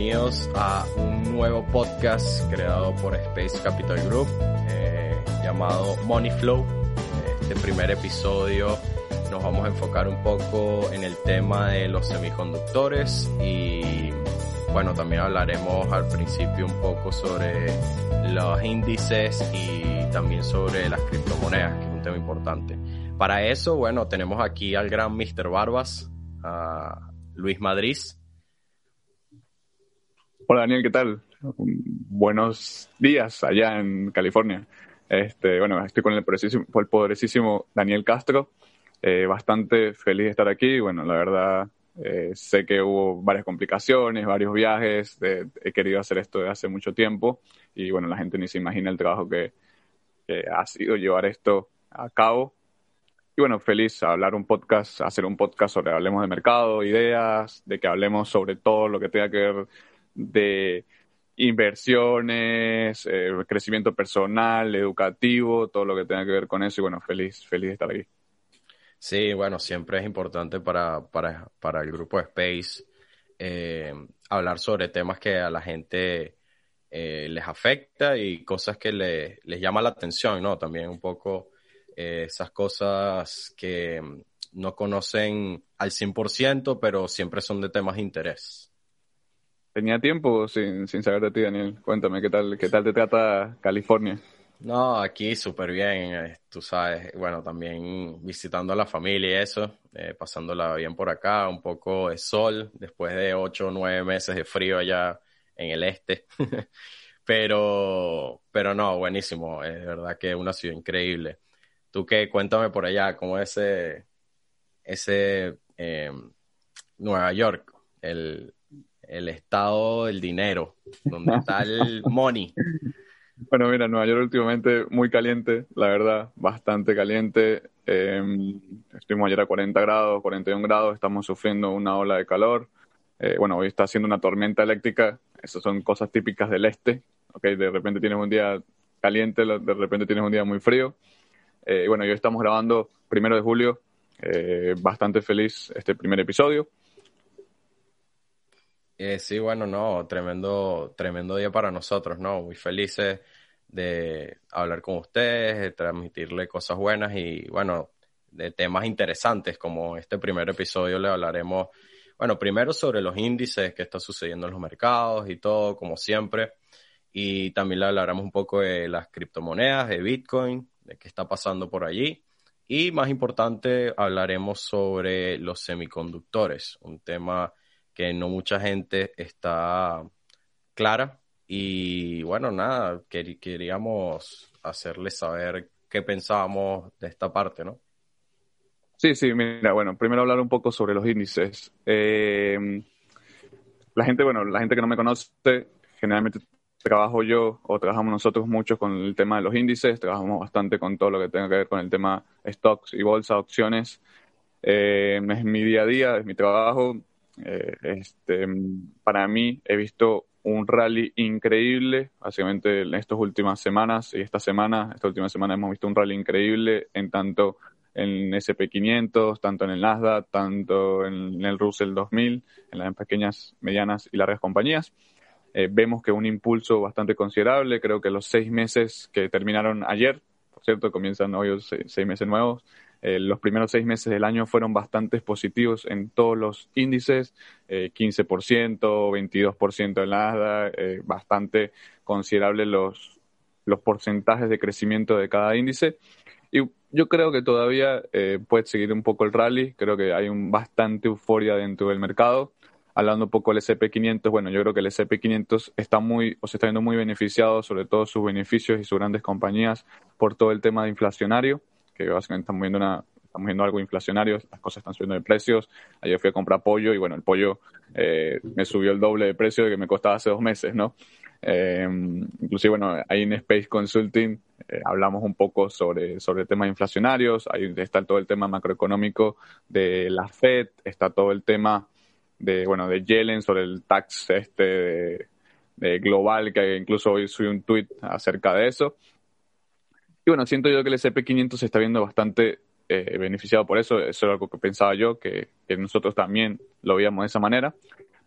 bienvenidos a un nuevo podcast creado por Space Capital Group eh, llamado Money Flow. Este primer episodio nos vamos a enfocar un poco en el tema de los semiconductores y bueno, también hablaremos al principio un poco sobre los índices y también sobre las criptomonedas, que es un tema importante. Para eso, bueno, tenemos aquí al gran Mr. Barbas, Luis Madrid. Hola Daniel, ¿qué tal? Buenos días allá en California. Este, bueno, estoy con el poderosísimo, Daniel Castro. Eh, bastante feliz de estar aquí. Bueno, la verdad, eh, sé que hubo varias complicaciones, varios viajes. he querido hacer esto desde hace mucho tiempo y bueno, la gente ni se imagina el trabajo que, que ha sido llevar esto a cabo. Y bueno, feliz a hablar un podcast, hacer un podcast sobre hablemos de mercado, ideas, de que hablemos sobre todo lo que tenga que ver de inversiones, eh, crecimiento personal, educativo, todo lo que tenga que ver con eso. Y bueno, feliz, feliz de estar aquí. Sí, bueno, siempre es importante para, para, para el grupo Space eh, hablar sobre temas que a la gente eh, les afecta y cosas que le, les llama la atención, ¿no? También un poco esas cosas que no conocen al 100%, pero siempre son de temas de interés. Tenía tiempo sin, sin saber de ti, Daniel. Cuéntame, ¿qué tal, qué tal te trata California? No, aquí súper bien, eh, tú sabes, bueno, también visitando a la familia y eso, eh, pasándola bien por acá, un poco de sol, después de ocho o nueve meses de frío allá en el este. pero, pero no, buenísimo, es verdad que es una ciudad increíble. Tú qué, cuéntame por allá, ¿cómo es ese, ese eh, Nueva York, el, el estado del dinero, donde está el money. Bueno, mira, Nueva York últimamente muy caliente, la verdad, bastante caliente. Eh, estuvimos ayer a 40 grados, 41 grados, estamos sufriendo una ola de calor. Eh, bueno, hoy está haciendo una tormenta eléctrica, esas son cosas típicas del este, ¿okay? De repente tienes un día caliente, de repente tienes un día muy frío. Eh, bueno, hoy estamos grabando primero de julio, eh, bastante feliz este primer episodio. Eh, sí, bueno, no, tremendo, tremendo día para nosotros, ¿no? Muy felices de hablar con ustedes, de transmitirle cosas buenas y, bueno, de temas interesantes como este primer episodio le hablaremos, bueno, primero sobre los índices que está sucediendo en los mercados y todo, como siempre, y también le hablaremos un poco de las criptomonedas, de Bitcoin, de qué está pasando por allí. Y más importante, hablaremos sobre los semiconductores, un tema que no mucha gente está clara. Y bueno, nada, queríamos hacerles saber qué pensábamos de esta parte, ¿no? Sí, sí, mira, bueno, primero hablar un poco sobre los índices. Eh, la gente, bueno, la gente que no me conoce, generalmente trabajo yo o trabajamos nosotros mucho con el tema de los índices, trabajamos bastante con todo lo que tenga que ver con el tema stocks y bolsa, opciones. Eh, es mi día a día, es mi trabajo. Eh, este, para mí he visto un rally increíble, básicamente en estas últimas semanas y esta semana, esta última semana hemos visto un rally increíble en tanto en SP500, tanto en el Nasdaq, tanto en el Russell 2000, en las pequeñas, medianas y largas compañías. Eh, vemos que un impulso bastante considerable, creo que los seis meses que terminaron ayer, por cierto, comienzan hoy seis meses nuevos, eh, los primeros seis meses del año fueron bastante positivos en todos los índices, eh, 15%, 22% en Nasdaq, eh, bastante considerable los, los porcentajes de crecimiento de cada índice. Y yo creo que todavía eh, puede seguir un poco el rally, creo que hay un bastante euforia dentro del mercado. Hablando un poco del SP500, bueno, yo creo que el SP500 está muy, o se está viendo muy beneficiado, sobre todo sus beneficios y sus grandes compañías, por todo el tema de inflacionario que básicamente estamos viendo, una, estamos viendo algo inflacionario, las cosas están subiendo de precios. Ayer fui a comprar pollo y bueno, el pollo eh, me subió el doble de precio de que me costaba hace dos meses, ¿no? Eh, inclusive, bueno, ahí en Space Consulting eh, hablamos un poco sobre, sobre temas inflacionarios, ahí está todo el tema macroeconómico de la Fed, está todo el tema de, bueno, de Yellen sobre el tax este de, global, que incluso hoy subí un tweet acerca de eso. Bueno, siento yo que el SP500 se está viendo bastante beneficiado por eso. Eso es algo que pensaba yo, que, que, nosotros también lo veíamos de esa manera.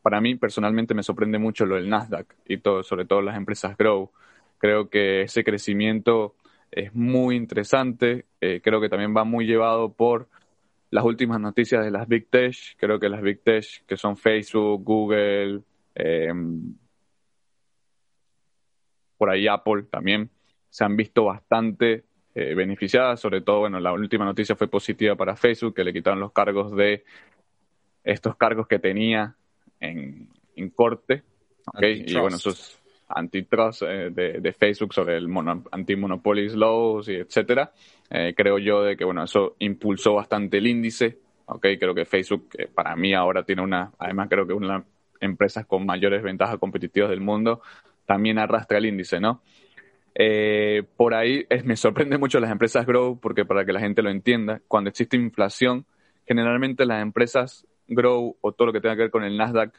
para mí personalmente me sorprende mucho lo del Nasdaq y todo, sobre todo las empresas Grow. Creo que ese crecimiento es muy interesante. Eh, creo que también va muy llevado por las últimas noticias de las Big Tech. Creo que las Big Tech, que son Facebook, Google, em, por ahí Apple también, se han visto bastante eh, beneficiadas. Sobre todo, bueno, la última noticia fue positiva para Facebook, que le quitaron los cargos de estos cargos que tenía en, corte. Y bueno, esos antitrust eh, de, Facebook sobre el anti-monopoly laws y etcétera. Eh, creo yo de que bueno, eso impulsó bastante el índice. Okay, creo que Facebook para mí ahora tiene una, además creo que una de las empresas con mayores ventajas competitivas del mundo, también arrastra el índice, ¿no? Eh, por ahí me sorprende mucho las empresas grow, porque para que la gente lo entienda, cuando existe inflación, generalmente las empresas grow o todo lo que tenga que ver con el Nasdaq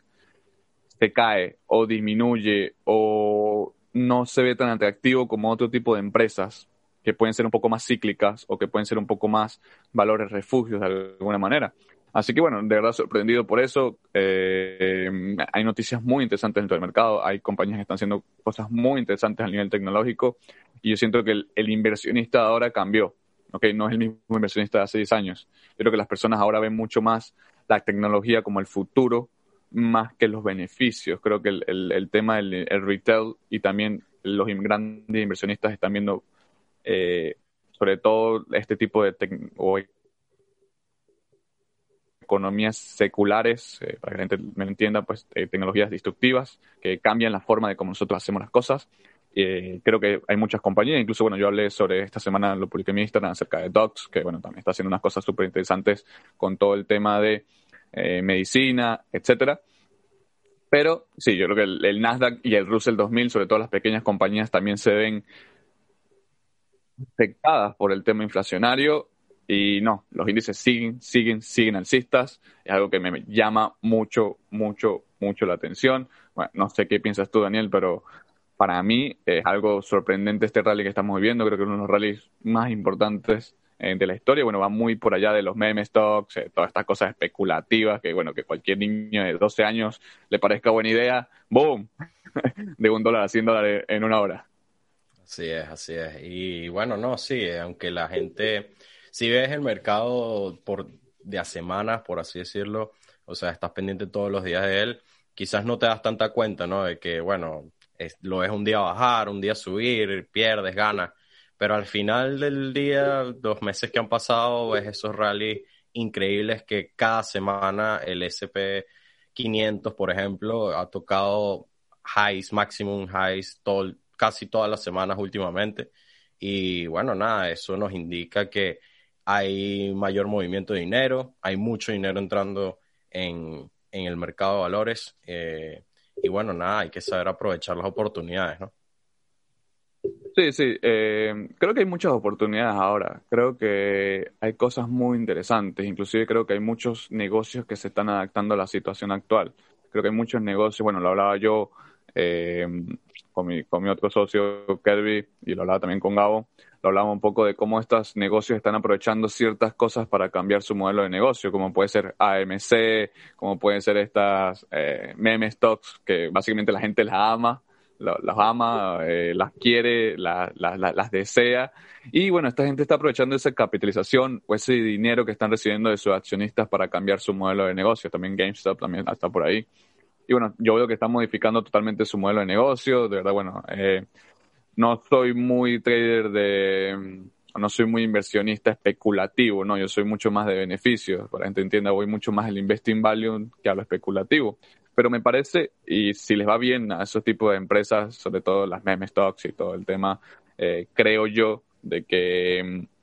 se cae o disminuye o no se ve tan atractivo como otro tipo de empresas que pueden ser un poco más cíclicas o que pueden ser un poco más valores refugios de alguna manera. Así que bueno, de verdad sorprendido por eso. Eh, hay noticias muy interesantes dentro del mercado, hay compañías que están haciendo cosas muy interesantes a nivel tecnológico y yo siento que el, inversionista ahora cambió. Okay, no es el mismo inversionista de hace 10 años. Yo creo que las personas ahora ven mucho más la tecnología como el futuro más que los beneficios. Creo que el, tema del retail y también los grandes inversionistas están viendo eh, sobre todo este tipo de economías seculares, eh, para que la gente me entienda, pues eh, tecnologías destructivas que cambian la forma de cómo nosotros hacemos las cosas. Eh, creo que hay muchas compañías, incluso bueno, yo hablé sobre esta semana, lo publiqué en mi Instagram acerca de Docs, que bueno, también está haciendo unas cosas súper interesantes con todo el tema de medicina, etcétera. Pero sí, yo creo que el, el, Nasdaq y el Russell 2000, sobre todo las pequeñas compañías, también se ven afectadas por el tema inflacionario y no, los índices siguen, siguen, siguen alcistas. Es algo que me llama mucho, mucho, mucho la atención. Bueno, no sé qué piensas tú, Daniel, pero para mí es algo sorprendente este rally que estamos viviendo. Creo que es uno de los rallies más importantes eh, de la historia. Bueno, va muy por allá de los meme stocks, eh, todas estas cosas especulativas que, bueno, que cualquier niño de 12 años le parezca buena idea. ¡Boom! de un dólar a 100 dólares en una hora. Así es, así es. Y bueno, no, sí, aunque la gente si ves el mercado por, de a semanas, por así decirlo, o sea, estás pendiente todos los días de él, quizás no te das tanta cuenta, ¿no? De que, bueno, lo ves un día bajar, un día subir, pierdes, ganas, pero al final del día, los meses que han pasado, ves esos rallies increíbles que cada semana el SP 500, por ejemplo, ha tocado highs, maximum highs, casi todas las semanas últimamente. Y bueno, nada, eso nos indica que hay mayor movimiento de dinero, hay mucho dinero entrando en, el mercado de valores. Eh, y bueno, nada, hay que saber aprovechar las oportunidades, ¿no? Sí, sí, eh, creo que hay muchas oportunidades ahora. Creo que hay cosas muy interesantes. Inclusive creo que hay muchos negocios que se están adaptando a la situación actual. Creo que hay muchos negocios, bueno, lo hablaba yo eh, con, mi, con mi otro socio, Kirby, y lo hablaba también con Gabo lo hablamos un poco de cómo estos negocios están aprovechando ciertas cosas para cambiar su modelo de negocio, como puede ser AMC, como pueden ser estas eh, meme stocks, que básicamente la gente las ama, las ama, eh, las quiere, las desea. Y bueno, esta gente está aprovechando esa capitalización o ese dinero que están recibiendo de sus accionistas para cambiar su modelo de negocio. También GameStop también está por ahí. Y bueno, yo veo que están modificando totalmente su modelo de negocio. De verdad, bueno, eh, no soy muy trader de, no soy muy inversionista especulativo, no, yo soy mucho más de beneficios, para la gente entienda, voy mucho más al investing value que a lo especulativo. Pero me parece, y si les va bien a esos tipos de empresas, sobre todo las meme stocks y todo el tema, eh, creo yo de que mm,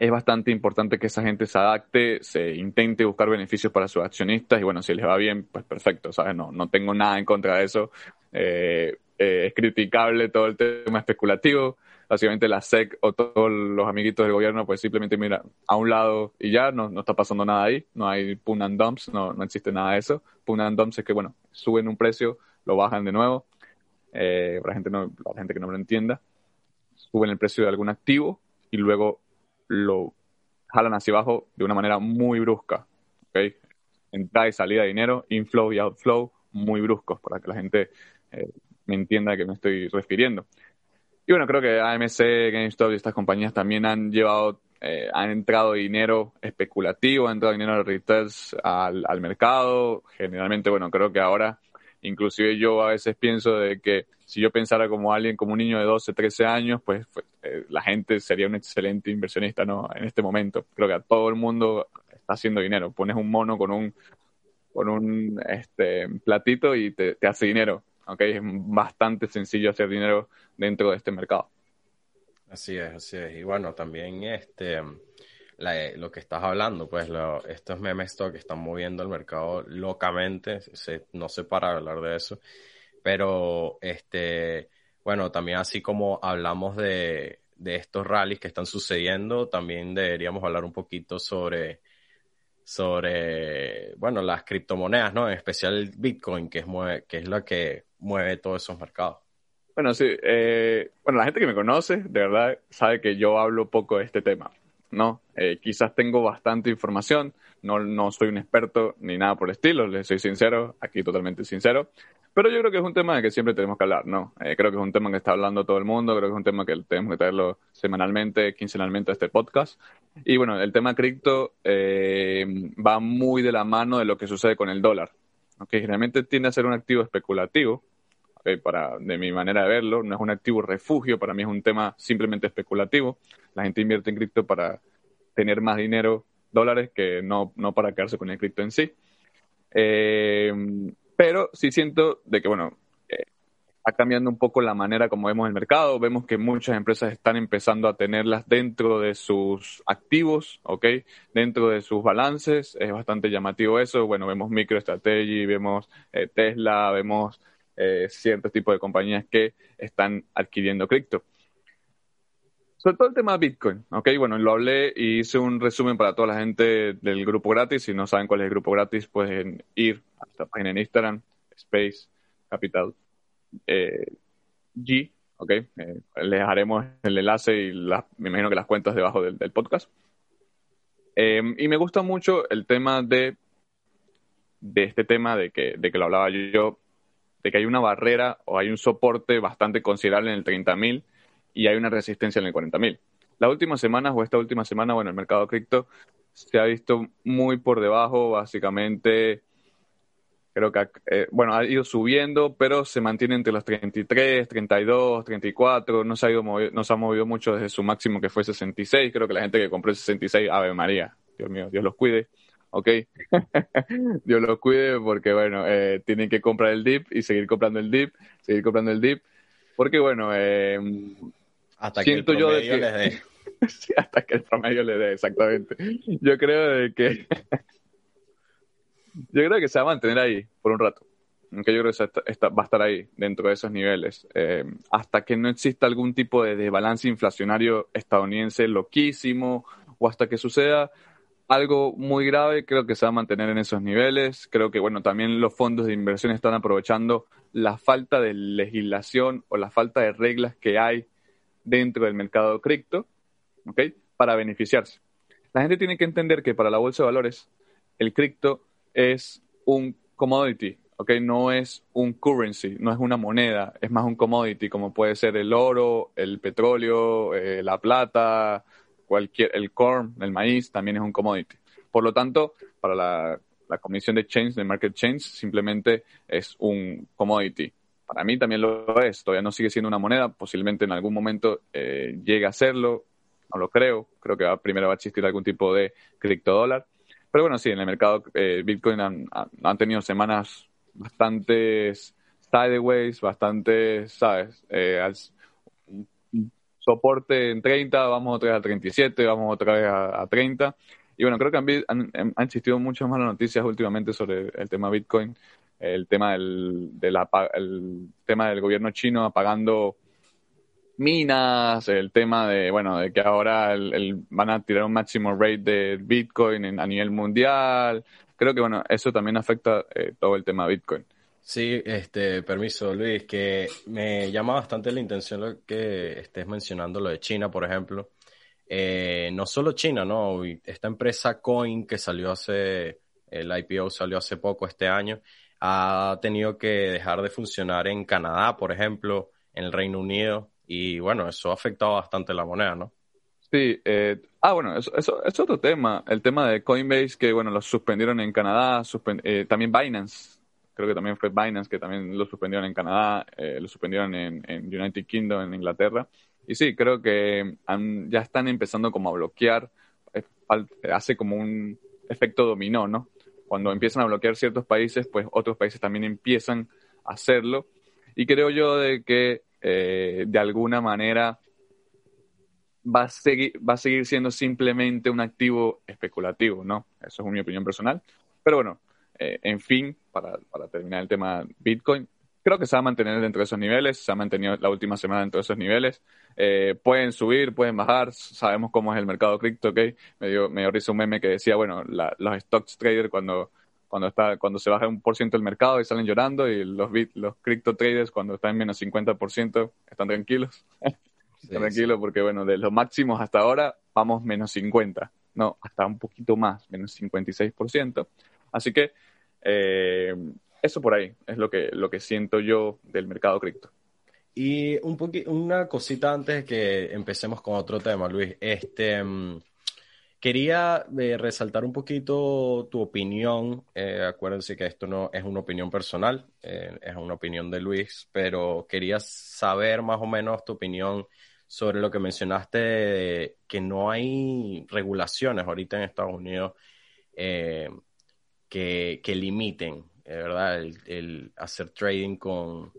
es bastante importante que esa gente se adapte, se intente buscar beneficios para sus accionistas y bueno, si les va bien, pues perfecto, ¿sabes? No, no tengo nada en contra de eso. Eh, eh, es criticable todo el tema especulativo. Básicamente la SEC o todos los amiguitos del gobierno pues simplemente mira a un lado y ya no, no está pasando nada ahí, no hay pun and dumps, no, no existe nada de eso. Pun and dumps es que bueno, suben un precio, lo bajan de nuevo, eh, para gente, no, la gente que no lo entienda, suben el precio de algún activo y luego lo jalan hacia abajo de una manera muy brusca. ¿okay? entrada y salida de dinero, inflow y outflow, muy bruscos, para que la gente eh, me entienda a qué me estoy refiriendo. Y bueno, creo que AMC, GameStop y estas compañías también han llevado, eh, han entrado dinero especulativo, han entrado dinero de retails al, al mercado. Generalmente, bueno, creo que ahora, inclusive yo a veces pienso de que si yo pensara como alguien, como un niño de 12, 13 años, pues, pues eh, la gente sería un excelente inversionista, ¿no? En este momento. Creo que a todo el mundo está haciendo dinero. Pones un mono con un, con un este, platito y te, te hace dinero. ¿okay? Es bastante sencillo hacer dinero dentro de este mercado. Así es, así es. Y bueno, también este, lo que estás hablando, pues lo, estos meme stock están moviendo el mercado locamente, no sé para hablar de eso, pero este, bueno, también así como hablamos de, de estos rallies que están sucediendo, también deberíamos hablar un poquito sobre sobre, bueno, las criptomonedas, ¿no? En especial Bitcoin, que es, mueve, que es la que mueve todos esos mercados. Bueno, sí. Eh, bueno, la gente que me conoce, de verdad, sabe que yo hablo poco de este tema, ¿no? Eh, quizás tengo bastante información, no, no soy un experto ni nada por el estilo, les soy sincero, aquí totalmente sincero, pero yo creo que es un tema de que siempre tenemos que hablar, ¿no? Eh, creo que es un tema que está hablando todo el mundo, creo que es un tema que tenemos que traerlo semanalmente, quincenalmente a este podcast. Y bueno, el tema cripto eh, va muy de la mano de lo que sucede con el dólar, que generalmente tiende a ser un activo especulativo, para, de mi manera de verlo, no es un activo refugio, para mí es un tema simplemente especulativo. La gente invierte en cripto para tener más dinero, dólares, que no, no para quedarse con el cripto en sí. Eh, pero sí siento de que, bueno, eh, está cambiando un poco la manera como vemos el mercado. Vemos que muchas empresas están empezando a tenerlas dentro de sus activos, ¿ok? Dentro de sus balances. Es bastante llamativo eso. Bueno, vemos MicroStrategy, vemos eh, Tesla, vemos eh, ciertos tipos de compañías que están adquiriendo cripto. Sobre todo el tema Bitcoin, ¿ok? Bueno, lo hablé y hice un resumen para toda la gente del grupo gratis. Si no saben cuál es el grupo gratis, pueden ir a esta página en Instagram, Space Capital eh, G, ¿ok? Eh, les dejaremos el enlace y me imagino que las cuentas debajo del, podcast. Em, y me gusta mucho el tema de, de este tema de que, de que lo hablaba yo, de que hay una barrera o hay un soporte bastante considerable en el 30.000 y hay una resistencia en el 40.000. Las últimas semanas o esta última semana, bueno, el mercado cripto se ha visto muy por debajo, básicamente, creo que, eh, bueno, ha ido subiendo, pero se mantiene entre los 33, 32, 34, no se, ha ido no se ha movido mucho desde su máximo que fue 66, creo que la gente que compró el 66, Ave María, Dios mío, Dios los cuide, ¿ok? Dios los cuide porque, bueno, eh, tienen que comprar el dip y seguir comprando el dip, seguir comprando el dip, porque, bueno, eh, hasta que el promedio les dé. sí, hasta que el promedio le dé, exactamente. Yo creo de que. yo creo que se va a mantener ahí por un rato. Aunque yo creo que va a estar ahí, dentro de esos niveles. Eh, hasta que no exista algún tipo de desbalance inflacionario estadounidense loquísimo, o hasta que suceda algo muy grave, creo que se va a mantener en esos niveles. Creo que, bueno, también los fondos de inversión están aprovechando la falta de legislación o la falta de reglas que hay dentro del mercado cripto, ¿ok? Para beneficiarse. La gente tiene que entender que para la bolsa de valores, el cripto es un commodity, ¿ok? No es un currency, no es una moneda, es más un commodity, como puede ser el oro, el petróleo, eh, la plata, cualquier, el corn, el maíz, también es un commodity. Por lo tanto, para la, la comisión de change, de market change, simplemente es un commodity. Para mí también lo es, todavía no sigue siendo una moneda, posiblemente en algún momento eh, llegue a serlo, no lo creo, creo que primero va a existir algún tipo de criptodólar. Pero bueno, sí, en el mercado eh, Bitcoin han, han, tenido semanas bastante sideways, bastante, ¿sabes? Eh, soporte en 30, vamos otra vez a 37, vamos otra vez a, a 30. Y bueno, creo que han, existido muchas malas noticias últimamente sobre el tema Bitcoin el tema del, el tema del gobierno chino apagando minas, el tema de, bueno, de que ahora el, van a tirar un máximo rate de Bitcoin a nivel mundial. Creo que, bueno, eso también afecta eh, todo el tema Bitcoin. Sí, este, permiso, Luis, que me llama bastante la intención lo que estés mencionando, lo de China, por ejemplo. Eh, no solo China, ¿no? Esta empresa Coin que salió hace el IPO salió hace poco este año, ha tenido que dejar de funcionar en Canadá, por ejemplo, en el Reino Unido, y bueno, eso ha afectado bastante la moneda, ¿no? Sí, eh, ah, bueno, eso, es otro tema, el tema de Coinbase, que bueno, lo suspendieron en Canadá, eh, también Binance, creo que también fue Binance, que también lo suspendieron en Canadá, eh, lo suspendieron en, United Kingdom, en Inglaterra, y sí, creo que ya están empezando como a bloquear, hace como un efecto dominó, ¿no? Cuando empiezan a bloquear ciertos países, pues otros países también empiezan a hacerlo, y creo yo de que de alguna manera va a seguir, va a seguir siendo simplemente un activo especulativo, ¿no? Eso es mi opinión personal. Pero bueno, eh, en fin, para, para, terminar el tema Bitcoin, creo que se va a mantener dentro de esos niveles, se ha mantenido la última semana dentro de esos niveles. Eh, pueden subir, pueden bajar, sabemos cómo es el mercado cripto, ¿ok? Me dio, me dio un meme que decía, bueno, los stocks traders cuando cuando está cuando se baja un por ciento el mercado y salen llorando y los bit, los crypto traders cuando están en menos 50% están tranquilos. tranquilo, porque bueno, de los máximos hasta ahora vamos menos 50, no, hasta un poquito más, menos 56%. Así que eh, eso por ahí es lo que, lo que siento yo del mercado cripto. Y un una cosita antes de que empecemos con otro tema, Luis. Este, mm, quería eh, resaltar un poquito tu opinión. Eh, acuérdense que esto no es una opinión personal, es una opinión de Luis, pero quería saber más o menos tu opinión sobre lo que mencionaste, que no hay regulaciones ahorita en Estados Unidos eh, que, limiten, eh, ¿verdad? El, hacer trading con,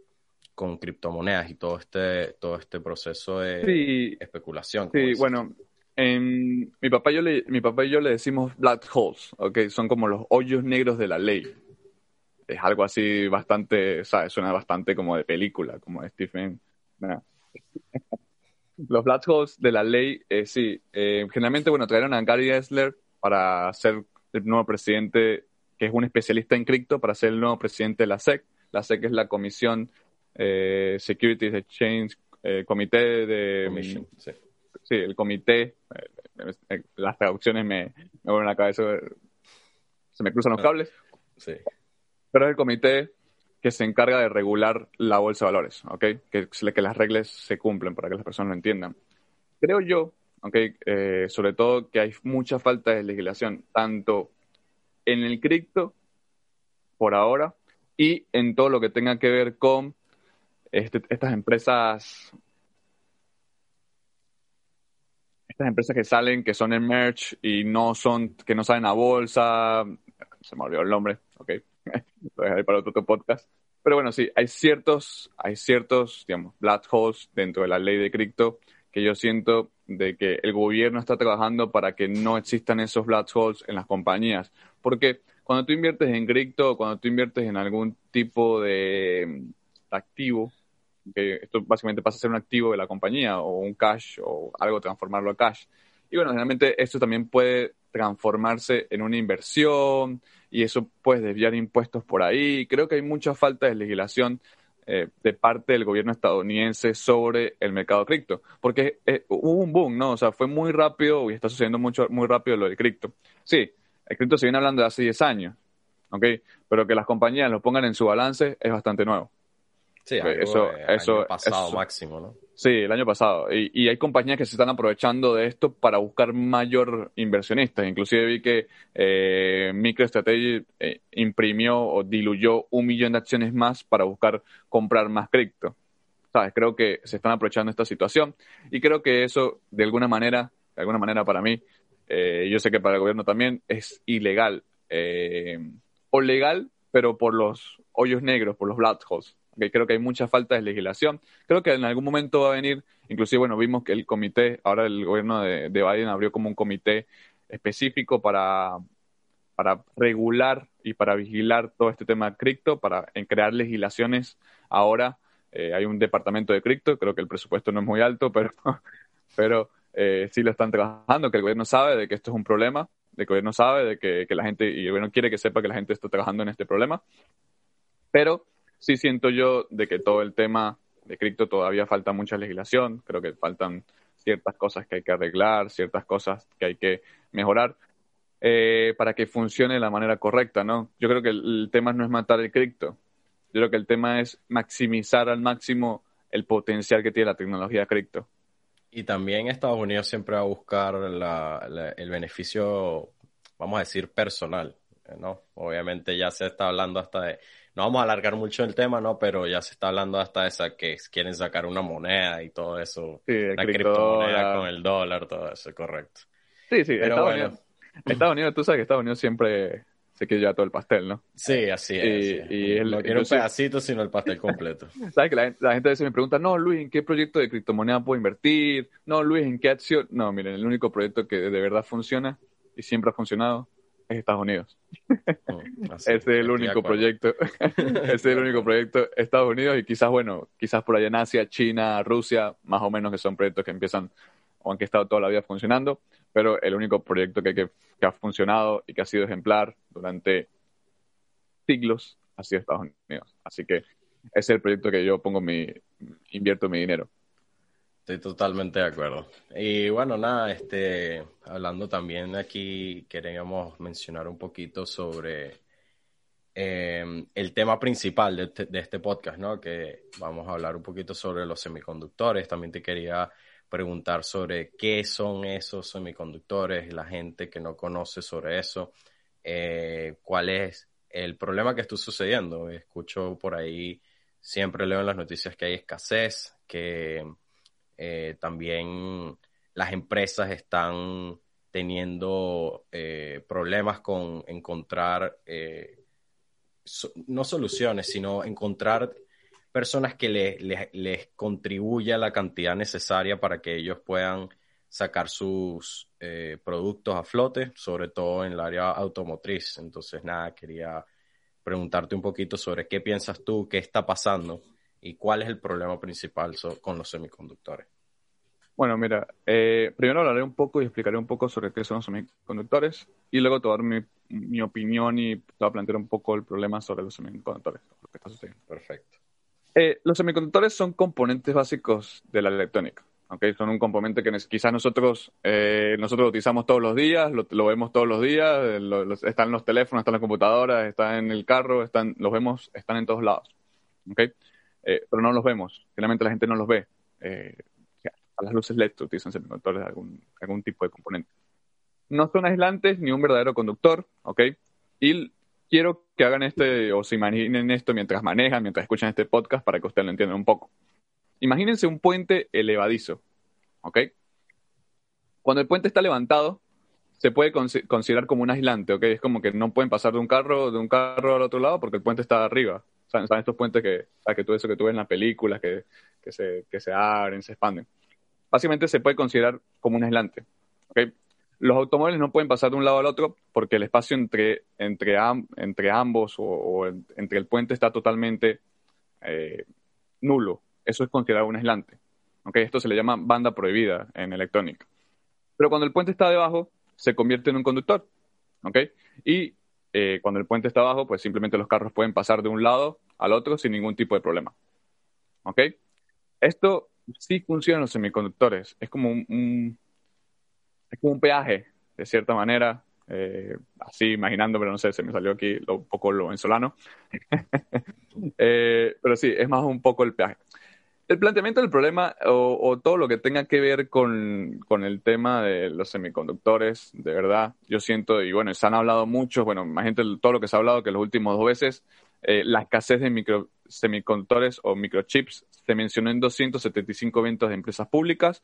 con criptomonedas y todo este, todo este proceso de especulación. Sí, bueno, mi, papá yo le, mi papá y yo le decimos black holes, ¿ok? Son como los hoyos negros de la ley. Es algo así bastante, ¿sabes? Suena bastante como de película, como de Stephen. Los black holes de la ley, eh, sí. Eh, generalmente, bueno, trajeron a Gary Gensler para ser el nuevo presidente, que es un especialista en cripto, para ser el nuevo presidente de la SEC. La SEC es la Comisión eh, Securities Exchange eh, Comité de... Sí. sí. el comité. las traducciones me, me vuelven a la cabeza. Se me cruzan los ah, cables. Sí. Pero es el comité que se encarga de regular la bolsa de valores, ¿ok? Que, que las reglas se cumplen para que las personas lo entiendan. Creo yo, ¿ok? Eh, sobre todo que hay mucha falta de legislación, tanto en el cripto, por ahora, y en todo lo que tenga que ver con este, estas empresas estas empresas que salen, que son en merch y no son, que no salen a bolsa, se me olvidó el nombre, ok, lo dejaré para otro podcast. Pero bueno, sí, hay ciertos, hay ciertos, digamos, black holes dentro de la ley de cripto que yo siento de que el gobierno está trabajando para que no existan esos black holes en las compañías. Porque cuando tú inviertes en cripto, cuando tú inviertes en algún tipo de activo, que esto básicamente pasa a ser un activo de la compañía o un cash o algo, transformarlo a cash. Y bueno, generalmente esto también puede transformarse en una inversión y eso puede desviar impuestos por ahí. Creo que hay mucha falta de legislación eh, de parte del gobierno estadounidense sobre el mercado cripto, porque eh, hubo un boom, ¿no? O sea, fue muy rápido y está sucediendo mucho, muy rápido lo del cripto. Sí, el cripto se viene hablando de hace 10 años, ¿ok? Pero que las compañías lo pongan en su balance es bastante nuevo. Sí, eso, eso, pasado máximo, ¿no? Sí, el año pasado. Y, hay compañías que se están aprovechando de esto para buscar mayor inversionistas. Inclusive vi que eh, MicroStrategy eh, imprimió o diluyó un millón de acciones más para buscar comprar más cripto. ¿Sabes? Creo que se están aprovechando esta situación y creo que eso, de alguna manera, de alguna manera para mí, eh, yo sé que para el gobierno también, es ilegal. Eh, o legal, pero por los hoyos negros, por los black holes creo que hay mucha falta de legislación. Creo que en algún momento va a venir, inclusive, bueno, vimos que el comité, ahora el gobierno de, Biden abrió como un comité específico para, para regular y para vigilar todo este tema de cripto, para crear legislaciones. Ahora eh, hay un departamento de cripto, creo que el presupuesto no es muy alto, pero, pero eh, sí lo están trabajando, que el gobierno sabe de que esto es un problema, el gobierno sabe de que, que la gente, y el gobierno quiere que sepa que la gente está trabajando en este problema. Pero sí siento yo de que todo el tema de cripto todavía falta mucha legislación, creo que faltan ciertas cosas que hay que arreglar, ciertas cosas que hay que mejorar. eh, para que funcione de la manera correcta, ¿no? Yo creo que el, tema no es matar el cripto. Yo creo que el tema es maximizar al máximo el potencial que tiene la tecnología cripto. Y también Estados Unidos siempre va a buscar el beneficio, vamos a decir, personal, ¿no? Obviamente ya se está hablando hasta de, no vamos a alargar mucho el tema, ¿no? Pero ya se está hablando hasta de esa que quieren sacar una moneda y todo eso. Sí, la criptomoneda con el dólar, todo eso, correcto. Sí, sí, Pero Estados, Unidos, Estados Unidos, tú sabes que Estados Unidos siempre se quiere llevar todo el pastel, ¿no? Sí, así es. Y, el, no quiero un pedacito, sino el pastel completo. ¿Sabes que la, la, gente a veces me pregunta, no, Luis, ¿en qué proyecto de criptomoneda puedo invertir? No, Luis, ¿en qué acción? No, miren, el único proyecto que de verdad funciona y siempre ha funcionado es Estados Unidos. Oh, Ese es el único proyecto. Ese es el único proyecto Estados Unidos y quizás, bueno, quizás por allá en Asia, China, Rusia, más o menos que son proyectos que empiezan o han estado toda la vida funcionando, pero el único proyecto que, que, ha funcionado y que ha sido ejemplar durante siglos ha sido Estados Unidos. Así que es el proyecto que yo pongo mi, invierto mi dinero. Estoy totalmente de acuerdo. Y bueno, nada, este, hablando también aquí, queríamos mencionar un poquito sobre eh, el tema principal de este, de este, podcast, ¿no? Que vamos a hablar un poquito sobre los semiconductores. También te quería preguntar sobre qué son esos semiconductores, la gente que no conoce sobre eso, eh, cuál es el problema que está sucediendo. Escucho por ahí, siempre leo en las noticias que hay escasez, que eh, también las empresas están teniendo eh, problemas con encontrar, no soluciones, sino encontrar personas que les contribuya la cantidad necesaria para que ellos puedan sacar sus productos a flote, sobre todo en el área automotriz. Entonces, nada, quería preguntarte un poquito sobre qué piensas tú, qué está pasando y cuál es el problema principal con los semiconductores. Bueno, mira, eh, primero hablaré un poco y explicaré un poco sobre qué son los semiconductores y luego te voy a dar mi, mi opinión y te voy a plantear un poco el problema sobre los semiconductores, lo que está sucediendo. Perfecto. Eh, los semiconductores son componentes básicos de la electrónica. Son un componente que quizás nosotros eh, nosotros lo utilizamos todos los días, lo, vemos todos los días, están en los teléfonos, están en las computadoras, están en el carro, están, los vemos, están en todos lados. Pero no los vemos, generalmente la gente no los ve las luces LED utilizan semiconductores algún, algún tipo de componente. No son aislantes ni un verdadero conductor, ¿ok? Y quiero que hagan este, o se imaginen esto mientras manejan, mientras escuchan este podcast, para que ustedes lo entiendan un poco. Imagínense un puente elevadizo, ¿ok? Cuando el puente está levantado, se puede considerar como un aislante, ¿ok? Es como que no pueden pasar de un carro de un carro al otro lado porque el puente está arriba. ¿Saben, estos puentes que, que tú eso que tú ves en las películas, que, que, se, que se abren, se expanden? básicamente se puede considerar como un aislante. Los automóviles no pueden pasar de un lado al otro porque el espacio entre, entre, ambos o, entre el puente está totalmente eh, nulo. Eso es considerado un aislante. Esto se le llama banda prohibida en electrónica. Pero cuando el puente está debajo, se convierte en un conductor. Y eh, cuando el puente está abajo, pues simplemente los carros pueden pasar de un lado al otro sin ningún tipo de problema. Esto sí funcionan los semiconductores. Es como un, es como un peaje, de cierta manera. Eh, así imaginando, pero no sé, se me salió aquí un poco lo venezolano. eh, pero sí, es más un poco el peaje. El planteamiento del problema o, todo lo que tenga que ver con, con, el tema de los semiconductores, de verdad, yo siento, y bueno, se han hablado mucho, bueno, imagínate todo lo que se ha hablado que los últimos dos veces, eh, la escasez de micro, semiconductores o microchips se mencionó en 275 eventos de empresas públicas,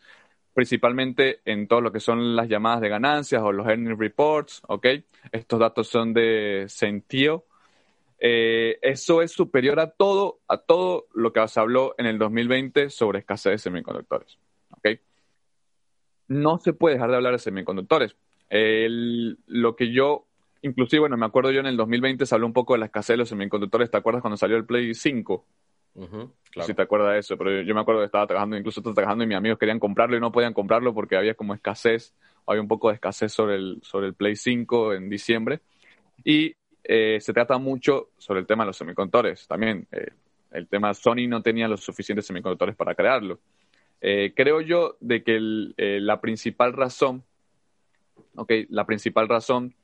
principalmente en todo lo que son las llamadas de ganancias o los earnings reports, ¿ok? Estos datos son de Sentio. Eh, eso es superior a todo, a todo lo que se habló en el 2020 sobre escasez de semiconductores, ¿ok? No se puede dejar de hablar de semiconductores. lo que yo inclusive, bueno, me acuerdo yo en el 2020 se habló un poco de la escasez de los semiconductores. ¿Te acuerdas cuando salió el Play 5? Si te acuerdas de eso, pero yo, me acuerdo que estaba trabajando, incluso estaba trabajando y mis amigos querían comprarlo y no podían comprarlo porque había como escasez, había un poco de escasez sobre el, sobre el Play 5 en diciembre. Y eh, se trata mucho sobre el tema de los semiconductores. También eh, el tema Sony no tenía los suficientes semiconductores para crearlo. Eh, creo yo de que la principal razón, ok, la principal razón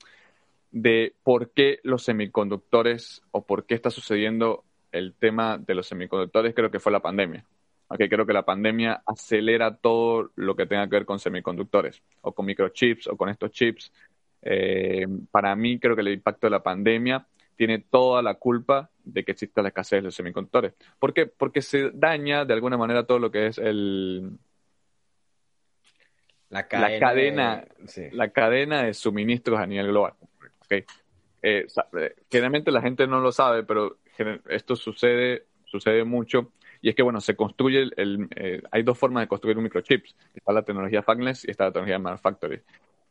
de por qué los semiconductores o por qué está sucediendo el tema de los semiconductores, creo que fue la pandemia. Okay, creo que la pandemia acelera todo lo que tenga que ver con semiconductores o con microchips o con estos chips. Eh, para mí, creo que el impacto de la pandemia tiene toda la culpa de que exista la escasez de los semiconductores. ¿Por qué? Porque se daña de alguna manera todo lo que es el, la cadena, la cadena, de, suministros a nivel global. Okay. Eh, eh, generalmente la gente no lo sabe, pero esto sucede, sucede mucho. Y es que, bueno, se construye, el, eh, hay dos formas de construir un microchip. Está la tecnología Fabless y está la tecnología Manufactory.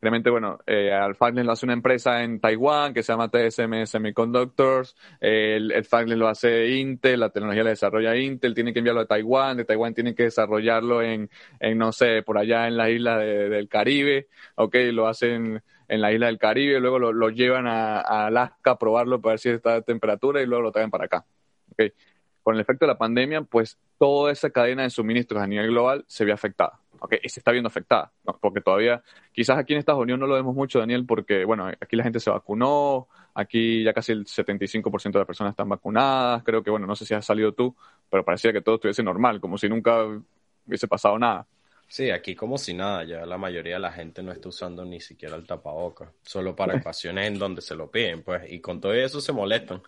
Realmente, bueno, eh, al lo hace una empresa en Taiwán que se llama TSM Semiconductors, el, el lo hace Intel, la tecnología la desarrolla Intel, tiene que enviarlo a Taiwán, de Taiwán tiene que desarrollarlo en, en no sé, por allá en la isla del Caribe, ok, lo hacen en la isla del Caribe, luego lo, llevan a, Alaska a probarlo para ver si está a temperatura y luego lo traen para acá, ok. Con el efecto de la pandemia, pues toda esa cadena de suministros a nivel global se ve afectada okay, se está viendo afectada, porque todavía, quizás aquí en Estados Unidos no lo vemos mucho, Daniel, porque, bueno, aquí la gente se vacunó, aquí ya casi el 75% de las personas están vacunadas, creo que, bueno, no sé si has salido tú, pero parecía que todo estuviese normal, como si nunca hubiese pasado nada. Sí, aquí como si nada, ya la mayoría de la gente no está usando ni siquiera el tapaboca, solo para ocasiones en donde se lo piden, pues, y con todo eso se molestan.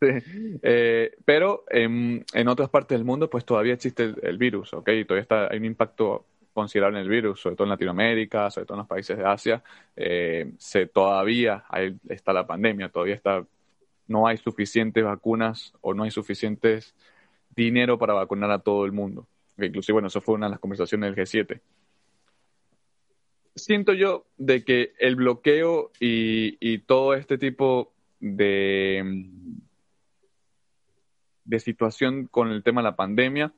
sí, eh, pero en, en, otras partes del mundo, pues todavía existe el, el virus, ¿ok? Y todavía está, hay un impacto considerable en el virus, sobre todo en Latinoamérica, sobre todo en los países de Asia, eh, se, todavía está la pandemia, todavía está, no hay suficientes vacunas o no hay suficientes dinero para vacunar a todo el mundo. Inclusive, bueno, eso fue una de las conversaciones del G7. Siento yo de que el bloqueo y, y todo este tipo de, de situación con el tema de la pandemia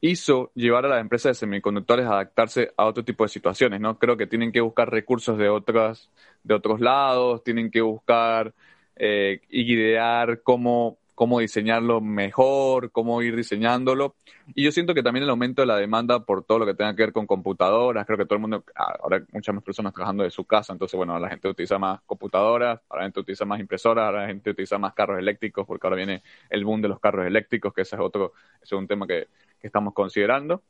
hizo llevar a las empresas de semiconductores a adaptarse a otro tipo de situaciones, ¿no? Creo que tienen que buscar recursos de otras, de otros lados, tienen que buscar eh, idear cómo, cómo diseñarlo mejor, cómo ir diseñándolo. Y yo siento que también el aumento de la demanda por todo lo que tenga que ver con computadoras, creo que todo el mundo, ah, ahora muchas más personas trabajando de su casa, entonces bueno, la gente utiliza más computadoras, ahora la gente utiliza más impresoras, ahora la gente utiliza más carros eléctricos, porque ahora viene el boom de los carros eléctricos, que ese es otro, ese es un tema que, que estamos considerando.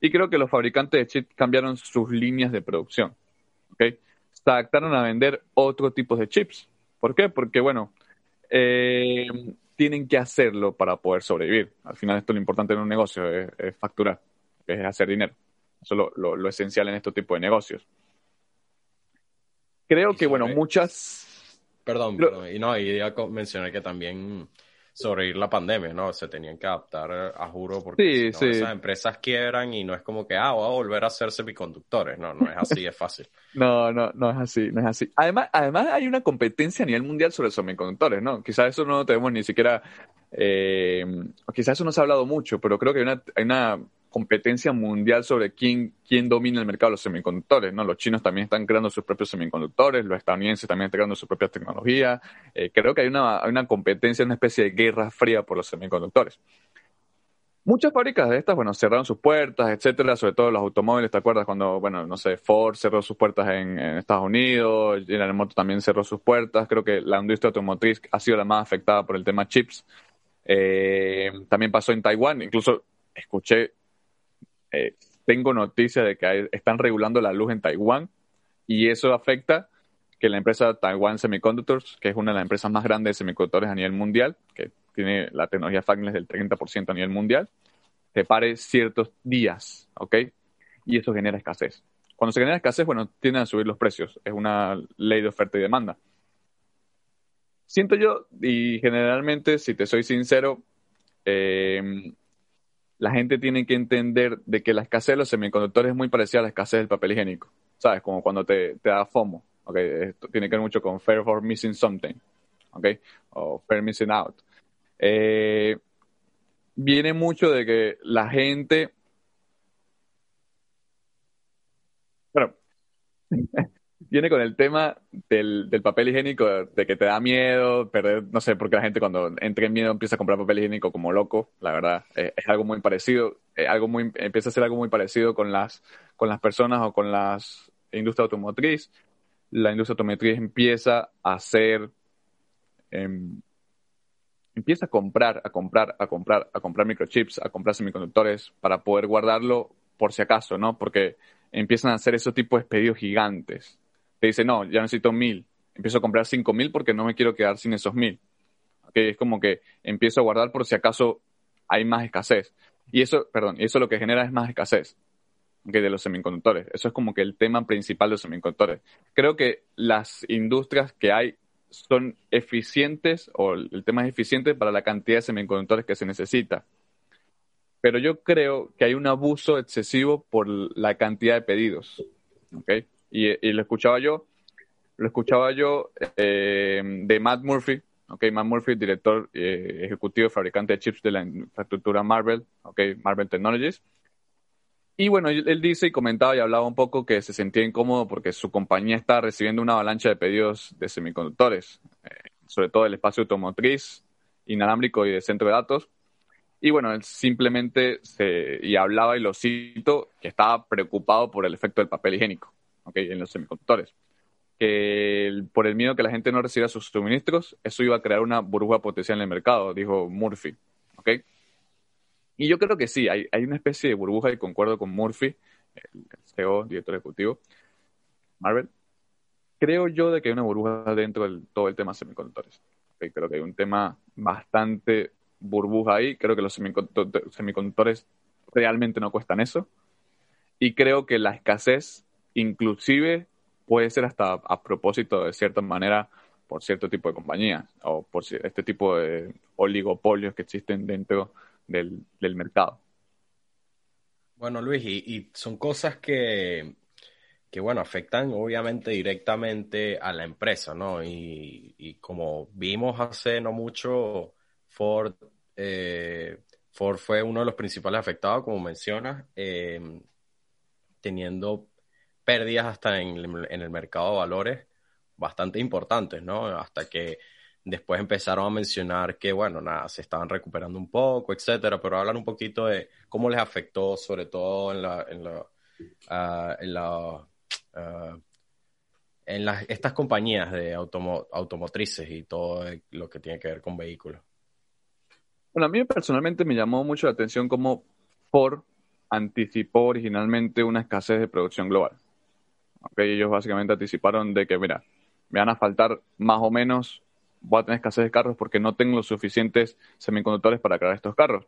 Y creo que los fabricantes de chips cambiaron sus líneas de producción. ¿okay? Se adaptaron a vender otro tipo de chips. ¿Por qué? Porque, bueno, eh, tienen que hacerlo para poder sobrevivir. Al final, esto lo importante en un negocio es, facturar, es hacer dinero. Eso es lo, esencial en este tipo de negocios. Creo que, bueno, muchas... Perdón, perdón, y no, y mencioné que también sobrevivir la pandemia, ¿no? Se tenían que adaptar a juro porque esas empresas quiebran y no es como que, ah, voy a volver a ser semiconductores. No, no es así, es fácil. no, no, no es así, no es así. Además, además hay una competencia a nivel mundial sobre semiconductores, ¿no? Quizás eso no tenemos ni siquiera, eh, quizás eso no se ha hablado mucho, pero creo que hay una, hay una competencia mundial sobre quién, quién domina el mercado de los semiconductores, ¿no? Los chinos también están creando sus propios semiconductores, los estadounidenses también están creando sus propias tecnologías. Eh, creo que hay una, hay una competencia, una especie de guerra fría por los semiconductores. Muchas fábricas de estas, bueno, cerraron sus puertas, etcétera, sobre todo los automóviles, ¿te acuerdas cuando, bueno, no sé, Ford cerró sus puertas en, Estados Unidos, General Motors también cerró sus puertas, creo que la industria automotriz ha sido la más afectada por el tema chips. Eh, también pasó en Taiwán, incluso escuché eh, tengo noticia de que están regulando la luz en Taiwán y eso afecta que la empresa Taiwan Semiconductors, que es una de las empresas más grandes de semiconductores a nivel mundial, que tiene la tecnología Fabless del 30% a nivel mundial, se pare ciertos días, ¿ok? Y eso genera escasez. Cuando se genera escasez, bueno, tienden a subir los precios. Es una ley de oferta y demanda. Siento yo, y generalmente, si te soy sincero, eh, la gente tiene que entender de que la escasez de los semiconductores es muy parecida a la escasez del papel higiénico. ¿Sabes? Como cuando te, da FOMO. ¿okay? Esto tiene que ver mucho con Fear for Missing Something. ¿okay? O Fear Missing Out. Eh, viene mucho de que la gente. Bueno, viene con el tema del, papel higiénico, de que te da miedo perder, no sé, porque la gente cuando entra en miedo empieza a comprar papel higiénico como loco, la verdad, eh, es algo muy parecido, eh, algo muy, empieza a ser algo muy parecido con las, con las personas o con las industria automotriz. la industria automotriz empieza a hacer, em, empieza a comprar, a comprar, a comprar, a comprar microchips, a comprar semiconductores para poder guardarlo por si acaso, ¿no? Porque empiezan a hacer esos tipos de pedidos gigantes. Te dice, no, ya necesito mil. Empiezo a comprar cinco mil porque no me quiero quedar sin esos mil. ¿Okay? Es como que empiezo a guardar por si acaso hay más escasez. Y eso, perdón, y eso lo que genera es más escasez de los semiconductores. Eso es como que el tema principal de los semiconductores. Creo que las industrias que hay son eficientes, o el tema es eficiente para la cantidad de semiconductores que se necesita. Pero yo creo que hay un abuso excesivo por la cantidad de pedidos. ¿okay? Y, lo escuchaba yo, lo escuchaba yo eh, de Matt Murphy, okay, Matt Murphy, director eh, ejecutivo fabricante de chips de la infraestructura Marvel, okay, Marvel Technologies. Y bueno, él dice y comentaba y hablaba un poco que se sentía incómodo porque su compañía está recibiendo una avalancha de pedidos de semiconductores, eh, sobre todo del espacio automotriz, inalámbrico y de centro de datos. Y bueno, él simplemente se, y hablaba, y lo cito, que estaba preocupado por el efecto del papel higiénico okay, en los semiconductores. Que por el miedo que la gente no reciba sus suministros, eso iba a crear una burbuja potencial en el mercado, dijo Murphy. ¿okay? Y yo creo que sí, hay, hay una especie de burbuja y concuerdo con Murphy, el CEO, director ejecutivo, Marvel. Creo yo de que hay una burbuja dentro de todo el tema semiconductores. Creo que hay un tema bastante burbuja ahí. Creo que los semiconductores realmente no cuestan eso. Y creo que la escasez inclusive puede ser hasta a propósito de cierta manera por cierto tipo de compañías o por este tipo de oligopolios que existen dentro del, mercado. Bueno, Luis, y, son cosas que, que, bueno, afectan obviamente directamente a la empresa, ¿no? Y, como vimos hace no mucho, Ford, eh, Ford fue uno de los principales afectados, como mencionas, eh, teniendo pérdidas hasta en, en, el mercado de valores bastante importantes, ¿no? Hasta que Después empezaron a mencionar que, bueno, nada, se estaban recuperando un poco, etcétera, pero hablan un poquito de cómo les afectó, sobre todo en la, en la, ah, en la, ah, en las, estas compañías de automotrices y todo lo que tiene que ver con vehículos. Bueno, a mí personalmente me llamó mucho la atención cómo Ford anticipó originalmente una escasez de producción global. Okay, ellos básicamente anticiparon de que, mira, me van a faltar más o menos voy a tener escasez de carros porque no tengo los suficientes semiconductores para crear estos carros.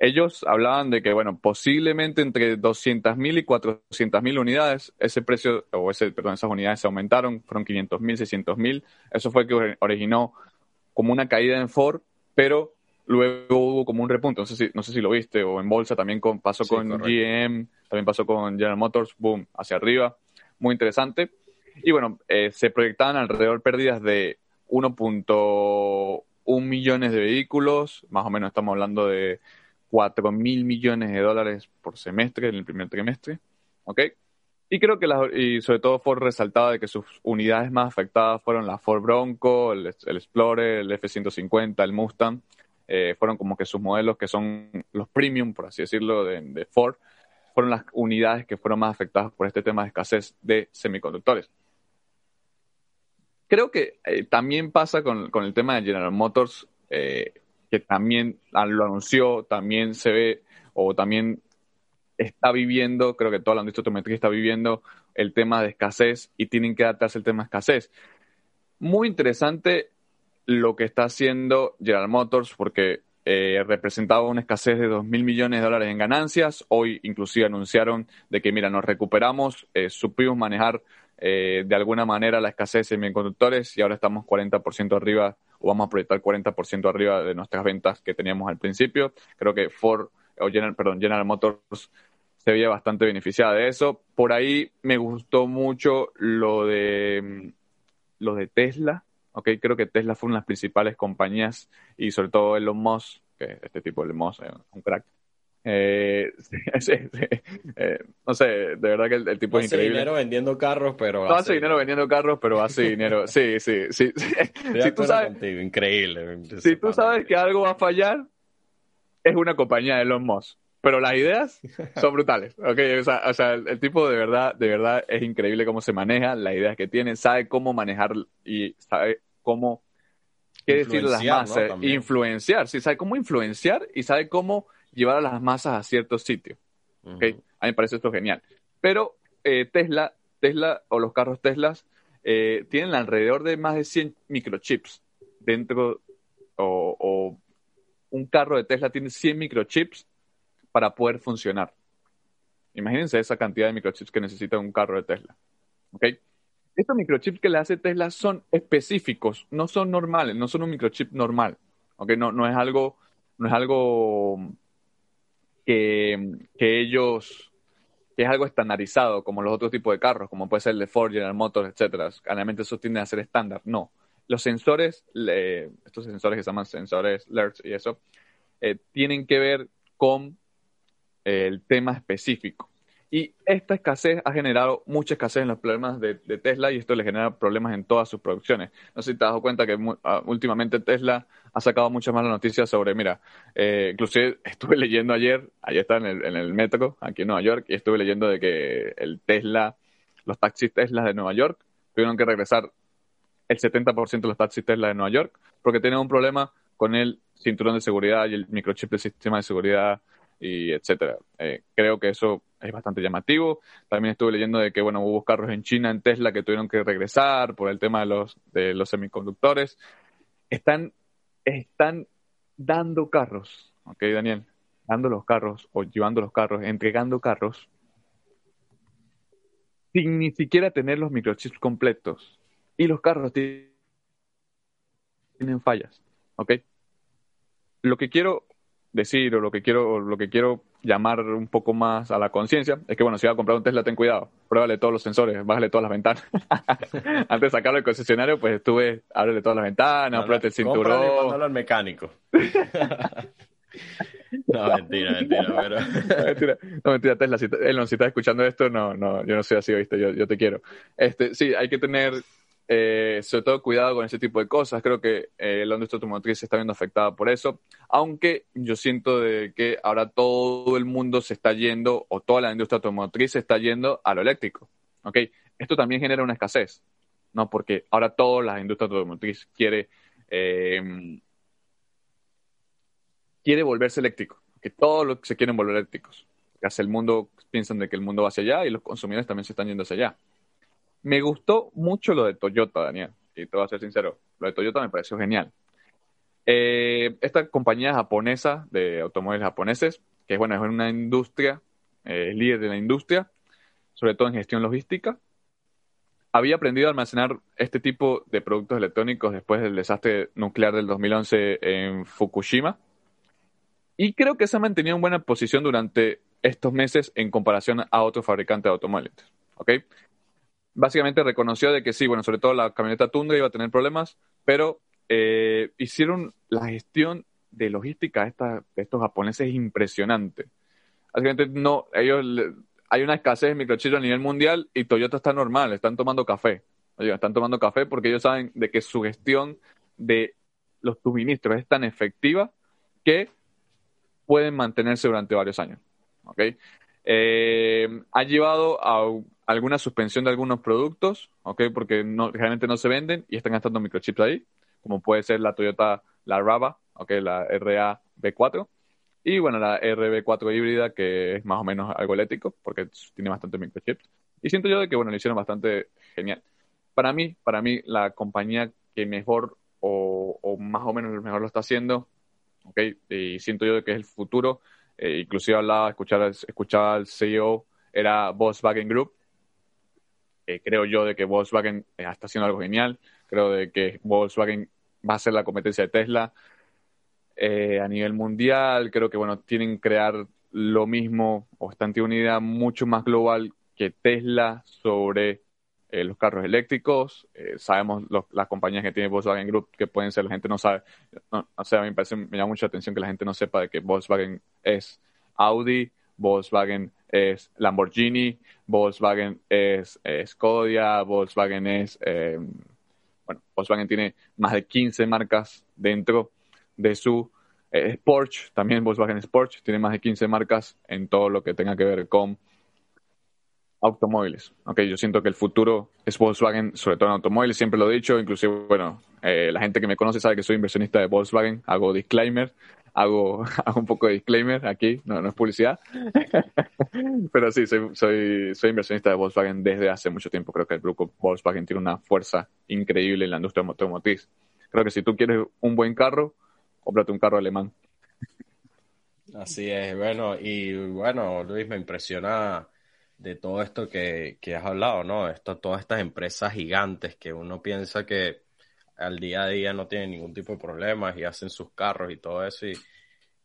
Ellos hablaban de que, bueno, posiblemente entre 200.000 y 400.000 unidades, ese precio, o ese, perdón, esas unidades se aumentaron, fueron 500.000, 600.000. Eso fue que originó como una caída en Ford, pero luego hubo como un repunte. No sé si, no sé si lo viste, o en bolsa también pasó con GM, también pasó con General Motors, boom, hacia arriba. Muy interesante. Y bueno, eh, se proyectaban alrededor pérdidas de 1.1 millones de vehículos, más o menos estamos hablando de 4 mil millones de dólares por semestre en el primer trimestre, ¿ok? Y creo que, y sobre todo Ford resaltaba de que sus unidades más afectadas fueron la Ford Bronco, el, Explorer, el F-150, el Mustang, eh, fueron como que sus modelos que son los premium, por así decirlo, de Ford, fueron las unidades que fueron más afectadas por este tema de escasez de semiconductores creo que eh, también pasa con, el tema de General Motors, eh, que también lo anunció, también se ve o también está viviendo, creo que toda la industria automotriz está viviendo el tema de escasez y tienen que adaptarse al tema de escasez. Muy interesante lo que está haciendo General Motors porque eh, representaba una escasez de 2 mil millones de dólares en ganancias. Hoy inclusive anunciaron de que, mira, nos recuperamos, supimos manejar eh, de alguna manera la escasez de semiconductores y ahora estamos 40% arriba o vamos a proyectar 40% arriba de nuestras ventas que teníamos al principio. Creo que Ford o General, perdón, General Motors se veía bastante beneficiada de eso. Por ahí me gustó mucho lo de mm, lo de Tesla. Okay, creo que Tesla fue una de las principales compañías y sobre todo Elon Musk, que este tipo de Elon Musk es un crack, eh, eh, no sé, de verdad que el, tipo es increíble. dinero vendiendo carros, pero. No hace, dinero vendiendo carros, pero hace dinero. Sí, sí, sí. si tú sabes, increíble. Si tú sabes que algo va a fallar, es una compañía de Elon Musk. pero las ideas son brutales. Okay, o sea, o sea el, tipo de verdad, de verdad es increíble cómo se maneja, las ideas que tiene, sabe cómo manejar y sabe cómo, qué decir las masas, influenciar, sí, sabe cómo influenciar y sabe cómo llevar a las masas a ciertos sitios. Okay? A mí me parece esto genial. Pero eh, Tesla, Tesla o los carros Teslas eh, tienen alrededor de más de 100 microchips dentro o, o un carro de Tesla tiene 100 microchips para poder funcionar. Imagínense esa cantidad de microchips que necesita un carro de Tesla. ¿Ok? Estos microchips que le hace Tesla son específicos, no son normales, no son un microchip normal. ¿Ok? No, no es algo, no es algo que, que ellos, que es algo estandarizado como los otros tipos de carros, como puede ser el de Ford, General Motors, etcétera. Generalmente eso tiende a ser estándar. No. Los sensores, estos sensores que se llaman sensores LERS y eso, eh, tienen que ver con el tema específico. Y esta escasez ha generado mucha escasez en los problemas de, Tesla y esto le genera problemas en todas sus producciones. No sé si te has dado cuenta que ah, últimamente Tesla ha sacado muchas más noticias sobre, mira, eh, inclusive estuve leyendo ayer, ayer está en el, en el metro aquí en Nueva York y estuve leyendo de que el Tesla, los taxis Tesla de Nueva York tuvieron que regresar el 70% de los taxis Tesla de Nueva York porque tienen un problema con el cinturón de seguridad y el microchip del sistema de seguridad y etcétera. Eh, creo que eso es bastante llamativo. También estuve leyendo de que, bueno, hubo carros en China, en Tesla, que tuvieron que regresar por el tema de los, de los semiconductores. Están, están dando carros, ¿ok, Daniel? Dando los carros o llevando los carros, entregando carros, sin ni siquiera tener los microchips completos. Y los carros tienen fallas, ¿ok? Lo que quiero decir o lo que quiero lo que quiero llamar un poco más a la conciencia es que bueno si vas a comprar un Tesla ten cuidado. Pruébale todos los sensores bájale todas las ventanas. Antes de sacarlo del concesionario pues estuve ábrele todas las ventanas pruébate el cinturón. al mecánico. No mentira mentira pero no, mentira. No mentira Tesla si, Elon, si estás escuchando esto no no yo no soy así viste yo, yo te quiero. Este sí hay que tener eh, sobre todo cuidado con ese tipo de cosas. Creo que eh, la industria automotriz se está viendo afectada por eso, aunque yo siento de que ahora todo el mundo se está yendo, o toda la industria automotriz se está yendo a lo eléctrico. ¿okay? Esto también genera una escasez, ¿no? Porque ahora toda la industria automotriz quiere, eh, quiere volverse eléctrico, que todos se quieren volver eléctricos. Hacia el mundo piensan de que el mundo va hacia allá y los consumidores también se están yendo hacia allá. Me gustó mucho lo de Toyota, Daniel, y te voy a ser sincero, lo de Toyota me pareció genial. Eh, esta compañía japonesa de automóviles japoneses, que bueno, es una industria, eh, líder de la industria, sobre todo en gestión logística, había aprendido a almacenar este tipo de productos electrónicos después del desastre nuclear del 2011 en Fukushima. Y creo que se ha mantenido en buena posición durante estos meses en comparación a otros fabricantes de automóviles. ¿okay? Básicamente reconoció de que sí, bueno, sobre todo la camioneta Tundra iba a tener problemas, pero eh, hicieron la gestión de logística de, estos japoneses impresionante. Básicamente, no, ellos, hay una escasez de microchips a nivel mundial y Toyota está normal, están tomando café. Oye, están tomando café porque ellos saben de que su gestión de los suministros es tan efectiva que pueden mantenerse durante varios años. ¿okay? Eh, ha llevado a alguna suspensión de algunos productos, ¿ok? Porque no, realmente no se venden y están gastando microchips ahí, como puede ser la Toyota, la Rava, ¿ok? La RA B4. Y bueno, la RB4 híbrida, que es más o menos algo eléctrico, porque tiene bastante microchips. Y siento yo de que, bueno, lo hicieron bastante genial. Para mí, para mí, la compañía que mejor o, o más o menos mejor lo está haciendo, ¿ok? Y siento yo de que es el futuro. Eh, inclusive hablaba, escuchaba, escuchaba al CEO, era Volkswagen Group, creo yo de que Volkswagen eh, está haciendo algo genial. Creo de que Volkswagen va a ser la competencia de Tesla eh, a nivel mundial. Creo que, bueno, tienen que crear lo mismo o están teniendo una idea mucho más global que Tesla sobre eh, los carros eléctricos. sabemos las compañías que tiene Volkswagen Group que pueden ser, la gente no sabe. O sea, a mí me, parece, me llama mucha atención que la gente no sepa de que Volkswagen es Audi, Volkswagen es Lamborghini, Volkswagen es, Skoda, Volkswagen es, eh, bueno, Volkswagen tiene más de 15 marcas dentro de su Eh, Porsche, también Volkswagen Porsche, tiene más de 15 marcas en todo lo que tenga que ver con automóviles. Okay, yo siento que el futuro es Volkswagen, sobre todo en automóviles, siempre lo he dicho, inclusive, bueno, eh, la gente que me conoce sabe que soy inversionista de Volkswagen, hago disclaimer, hago, hago un poco de disclaimer aquí, no, es publicidad, pero sí, soy, soy, soy inversionista de Volkswagen desde hace mucho tiempo, creo que el grupo Volkswagen tiene una fuerza increíble en la industria automotriz. Creo que si tú quieres un buen carro, cómprate un carro alemán. Así es, bueno, y bueno, Luis, me impresiona de todo esto que, has hablado, ¿no? Esto, todas estas empresas gigantes que uno piensa que al día a día no tienen ningún tipo de problemas y hacen sus carros y todo eso y,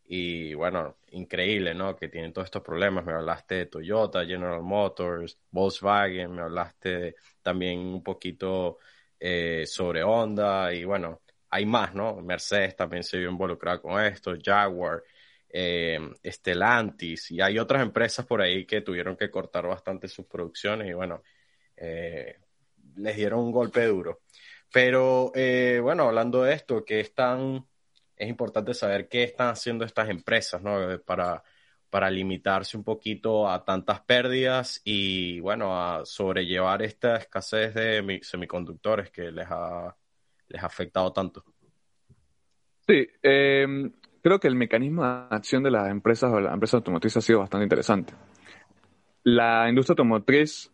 y bueno, increíble, ¿no? Que tienen todos estos problemas. Me hablaste de Toyota, General Motors, Volkswagen, me hablaste también un poquito eh, sobre Honda y bueno, hay más, ¿no? Mercedes también se vio involucrada con esto, Jaguar eh, Estelantis y hay otras empresas por ahí que tuvieron que cortar bastante sus producciones y bueno, eh, les dieron un golpe duro. Pero eh, bueno, hablando de esto, que están, es importante saber qué están haciendo estas empresas, ¿no? Para, para limitarse un poquito a tantas pérdidas y bueno, a sobrellevar esta escasez de semiconductores que les ha, les ha afectado tanto. Sí, eh, creo que el mecanismo de acción de las empresas o las empresas automotrices ha sido bastante interesante. La industria automotriz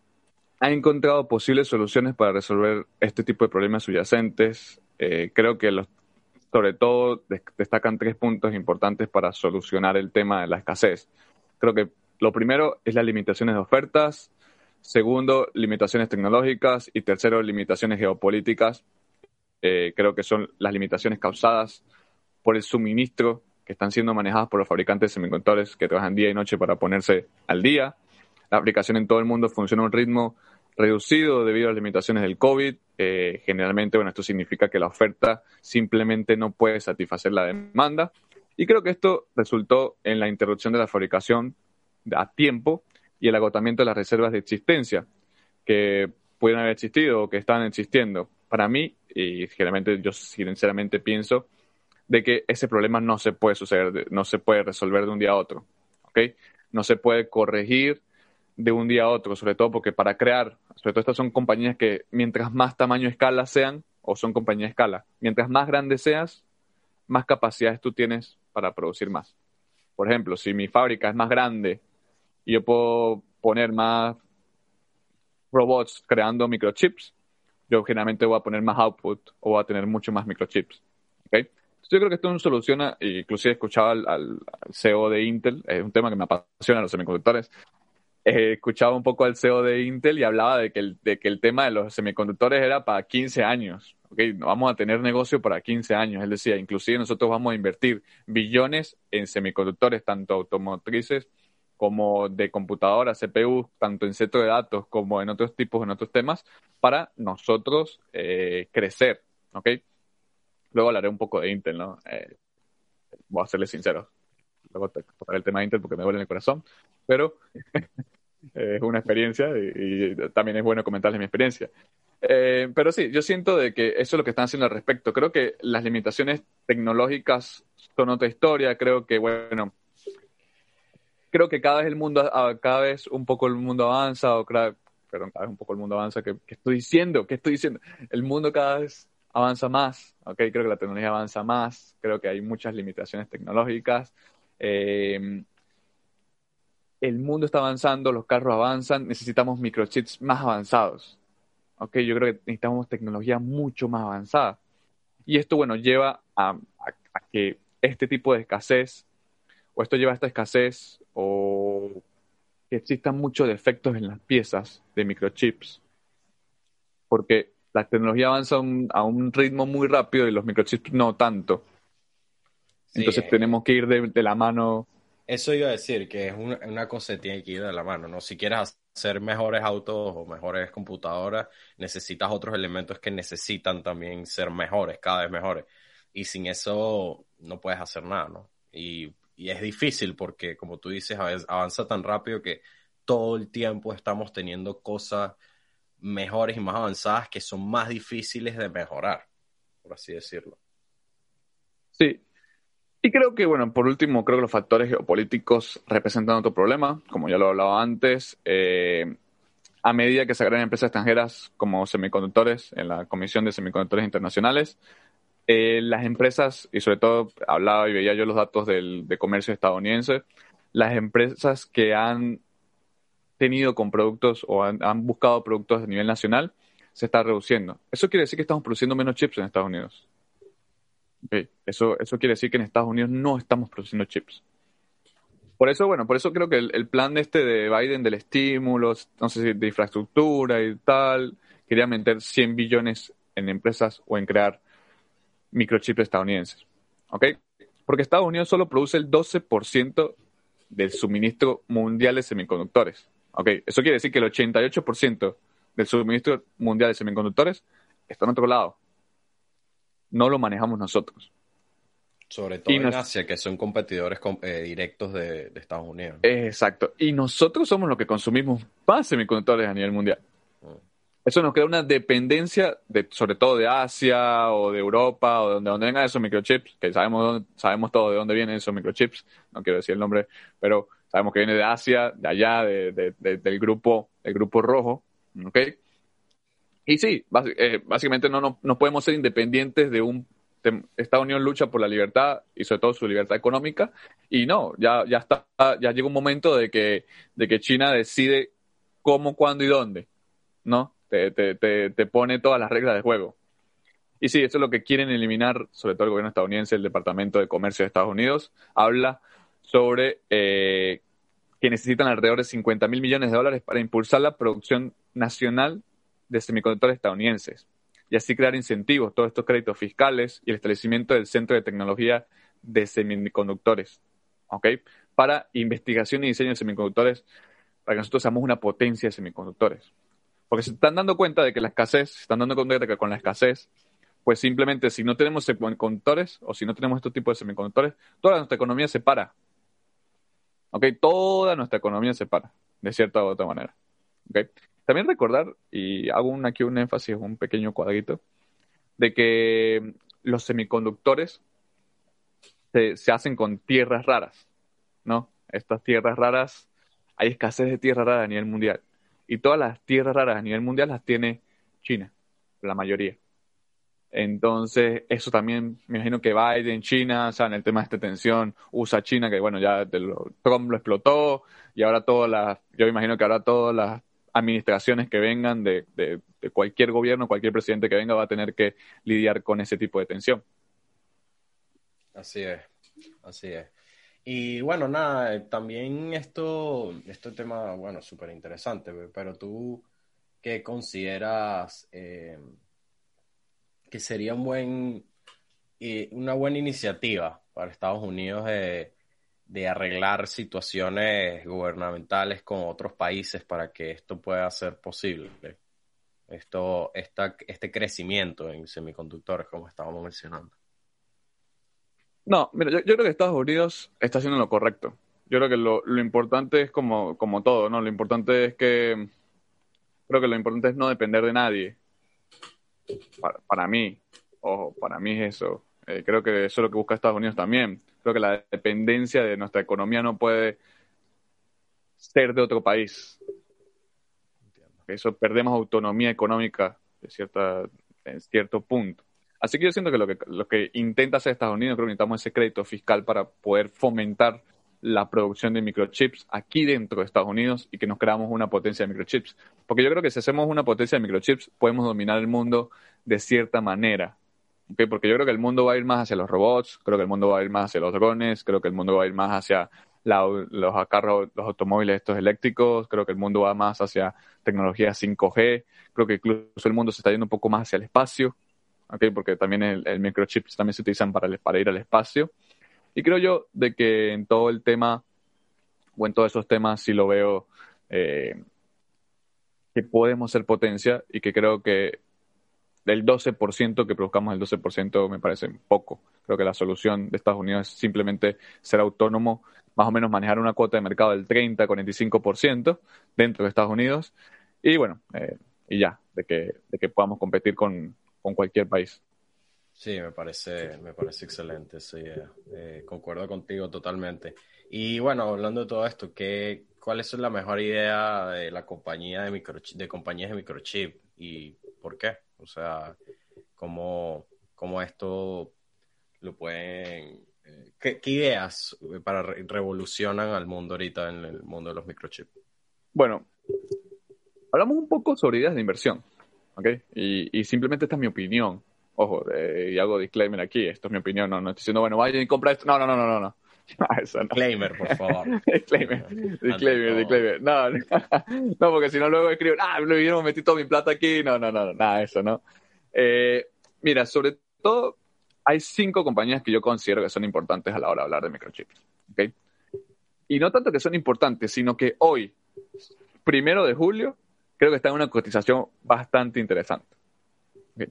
ha encontrado posibles soluciones para resolver este tipo de problemas subyacentes. Eh, creo que los, sobre todo destacan tres puntos importantes para solucionar el tema de la escasez. Creo que lo primero es las limitaciones de ofertas, segundo, limitaciones tecnológicas y tercero, limitaciones geopolíticas. Eh, creo que son las limitaciones causadas por el suministro que están siendo manejadas por los fabricantes de semiconductores que trabajan día y noche para ponerse al día. La aplicación en todo el mundo funciona a un ritmo reducido debido a las limitaciones del COVID. Eh, generalmente, bueno, esto significa que la oferta simplemente no puede satisfacer la demanda. Y creo que esto resultó en la interrupción de la fabricación a tiempo y el agotamiento de las reservas de existencia que pudieran haber existido o que estaban existiendo. Para mí, y generalmente yo sinceramente pienso de que ese problema no se puede suceder, no se puede resolver de un día a otro, ¿ok? No se puede corregir de un día a otro, sobre todo porque para crear, sobre todo estas son compañías que mientras más tamaño escala sean, o son compañías escala, mientras más grande seas, más capacidades tú tienes para producir más. Por ejemplo, si mi fábrica es más grande y yo puedo poner más robots creando microchips, yo generalmente voy a poner más output o voy a tener mucho más microchips. ¿okay? Yo creo que esto soluciona, inclusive escuchaba al, CEO de Intel, es un tema que me apasiona los semiconductores, eh, escuchaba un poco al CEO de Intel y hablaba de que, el, de que el tema de los semiconductores era para 15 años, ¿okay? Vamos a tener negocio para 15 años, él decía, inclusive nosotros vamos a invertir billones en semiconductores, tanto automotrices como de computadoras, CPU, tanto en centro de datos como en otros tipos, en otros temas, para nosotros eh, crecer, ¿ok? Luego hablaré un poco de Intel, ¿no? Eh, voy a serle sincero. Luego tocaré el tema de Intel porque me duele en el corazón, pero es una experiencia y, también es bueno comentarles mi experiencia. Eh, pero sí, yo siento de que eso es lo que están haciendo al respecto. Creo que las limitaciones tecnológicas son otra historia. Creo que, bueno, creo que cada vez el mundo, cada vez un poco el mundo avanza, o cada vez un poco el mundo avanza. ¿Qué, qué estoy diciendo? ¿Qué estoy diciendo? El mundo cada vez avanza más, ¿ok? Creo que la tecnología avanza más, creo que hay muchas limitaciones tecnológicas. Eh, el mundo está avanzando, los carros avanzan, necesitamos microchips más avanzados, ¿ok? Yo creo que necesitamos tecnología mucho más avanzada. Y esto, bueno, lleva a que este tipo de escasez, o esto lleva a esta escasez, o que existan muchos defectos en las piezas de microchips. Porque la tecnología avanza a un ritmo muy rápido y los microchips no tanto. Entonces eh, tenemos que ir de, la mano. Eso iba a decir, que es una, cosa que tiene que ir de la mano, ¿no? Si quieres hacer mejores autos o mejores computadoras, necesitas otros elementos que necesitan también ser mejores, cada vez mejores. Y sin eso no puedes hacer nada, ¿no? Y, y es difícil porque, como tú dices, avanza tan rápido que todo el tiempo estamos teniendo cosas mejores y más avanzadas que son más difíciles de mejorar, por así decirlo. Sí. Y creo que, bueno, por último, creo que los factores geopolíticos representan otro problema, como ya lo he hablado antes. Eh, a medida que se agregan empresas extranjeras como semiconductores en la Comisión de Semiconductores Internacionales, eh, las empresas, y sobre todo hablaba y veía yo los datos del, de comercio estadounidense, las empresas que han tenido con productos o han, buscado productos a nivel nacional se está reduciendo. Eso quiere decir que estamos produciendo menos chips en Estados Unidos. Eso, eso quiere decir que en Estados Unidos no estamos produciendo chips. Por eso, bueno, por eso creo que el, plan este de Biden del estímulo, no sé si de infraestructura y tal, quería meter 100 billones en empresas o en crear microchips estadounidenses. ¿Ok? Porque Estados Unidos solo produce el 12% del suministro mundial de semiconductores. ¿Ok? Eso quiere decir que el 88% del suministro mundial de semiconductores está en otro lado no lo manejamos nosotros. Sobre todo en Asia, que son competidores eh, directos de, Estados Unidos. Exacto. Y nosotros somos los que consumimos más semiconductores a nivel mundial. Mm. Eso nos crea una dependencia, de, sobre todo de Asia o de Europa o de donde, vengan esos microchips, que sabemos, sabemos todo de dónde vienen esos microchips, no quiero decir el nombre, pero sabemos que viene de Asia, de allá, del grupo, el grupo rojo, ¿ok? Y sí, eh, básicamente no, no, podemos ser independientes de un... Estados Unidos lucha por la libertad y sobre todo su libertad económica y no, ya, ya está, ya llega un momento de que, de que China decide cómo, cuándo y dónde, ¿no? Te, te, te, pone todas las reglas de juego. Y sí, eso es lo que quieren eliminar, sobre todo el gobierno estadounidense, el Departamento de Comercio de Estados Unidos, habla sobre eh, que necesitan alrededor de 50 mil millones de dólares para impulsar la producción nacional de semiconductores estadounidenses y así crear incentivos, todos estos créditos fiscales y el establecimiento del Centro de Tecnología de Semiconductores, ¿ok? Para investigación y diseño de semiconductores, para que nosotros seamos una potencia de semiconductores. Porque se están dando cuenta de que la escasez, se están dando cuenta de que con la escasez, pues simplemente si no tenemos semiconductores o si no tenemos estos tipos de semiconductores, toda nuestra economía se para. ¿Ok? Toda nuestra economía se para, de cierta u otra manera. ¿Ok? También recordar, y hago aquí un énfasis, un pequeño cuadrito, de que los semiconductores se, hacen con tierras raras, ¿no? Estas tierras raras, hay escasez de tierras raras a nivel mundial. Y todas las tierras raras a nivel mundial las tiene China, la mayoría. Entonces, eso también, me imagino que Biden, China, o sea, en el tema de esta tensión, usa China, que bueno, ya Trump lo explotó, y ahora todas las, yo me imagino que ahora todas las administraciones que vengan de, cualquier gobierno, cualquier presidente que venga va a tener que lidiar con ese tipo de tensión. Así es, así es. Y bueno, nada, eh, también esto, este tema, bueno, súper interesante, pero tú, ¿qué consideras eh, que sería un buen, una buena iniciativa para Estados Unidos de de arreglar situaciones gubernamentales con otros países para que esto pueda ser posible. Esto, esta, este crecimiento en semiconductores, como estábamos mencionando. No, mira, yo, creo que Estados Unidos está haciendo lo correcto. Yo creo que lo, importante es como, como todo, ¿no? Lo importante es que. Creo que lo importante es no depender de nadie. Para, para mí, ojo, para mí es eso. Eh, creo que eso es lo que busca Estados Unidos también. Creo que la dependencia de nuestra economía no puede ser de otro país. Eso perdemos autonomía económica en cierto punto. Así que yo siento que lo que, lo que intenta hacer Estados Unidos, creo que necesitamos ese crédito fiscal para poder fomentar la producción de microchips aquí dentro de Estados Unidos y que nos creamos una potencia de microchips. Porque yo creo que si hacemos una potencia de microchips, podemos dominar el mundo de cierta manera porque yo creo que el mundo va a ir más hacia los robots, creo que el mundo va a ir más hacia los drones, creo que el mundo va a ir más hacia los carros, los automóviles estos eléctricos, creo que el mundo va más hacia tecnología 5G, creo que incluso el mundo se está yendo un poco más hacia el espacio, porque también el, microchips también se utilizan para, para ir al espacio. Y creo yo de que en todo el tema, o en todos esos temas, sí lo veo eh, que podemos ser potencia y que creo que del 12% que produzcamos el 12% me parece poco. Creo que la solución de Estados Unidos es simplemente ser autónomo, más o menos manejar una cuota de mercado del 30-45% dentro de Estados Unidos y bueno, eh, y ya, de que, de que podamos competir con, con cualquier país. Sí, me parece, me parece excelente sí, eh, concuerdo contigo totalmente. Y bueno, hablando de todo esto, ¿qué, ¿cuál es la mejor idea de la compañía de, microchip, de compañías de microchip y por qué? O sea, ¿cómo, cómo esto lo pueden... Eh, ¿qué, ideas para revolucionan al mundo ahorita en el mundo de los microchips? Bueno, hablamos un poco sobre ideas de inversión, ¿ok? Y, y simplemente esta es mi opinión. Ojo, y hago disclaimer aquí, esto es mi opinión, no, no estoy diciendo, bueno, vayan y compra esto. No, no, no, no, no. No. Eso no. Disclaimer, por favor. disclaimer, disclaimer, disclaimer. No, no, porque si no luego escribo, ah, lo vieron, metí toda mi plata aquí. No, no, no, nada, eso, ¿no? Eh, mira, sobre todo, hay cinco compañías que yo considero que son importantes a la hora de hablar de microchips. ¿ok? Y no tanto que son importantes, sino que hoy, primero de julio, creo que está en una cotización bastante interesante.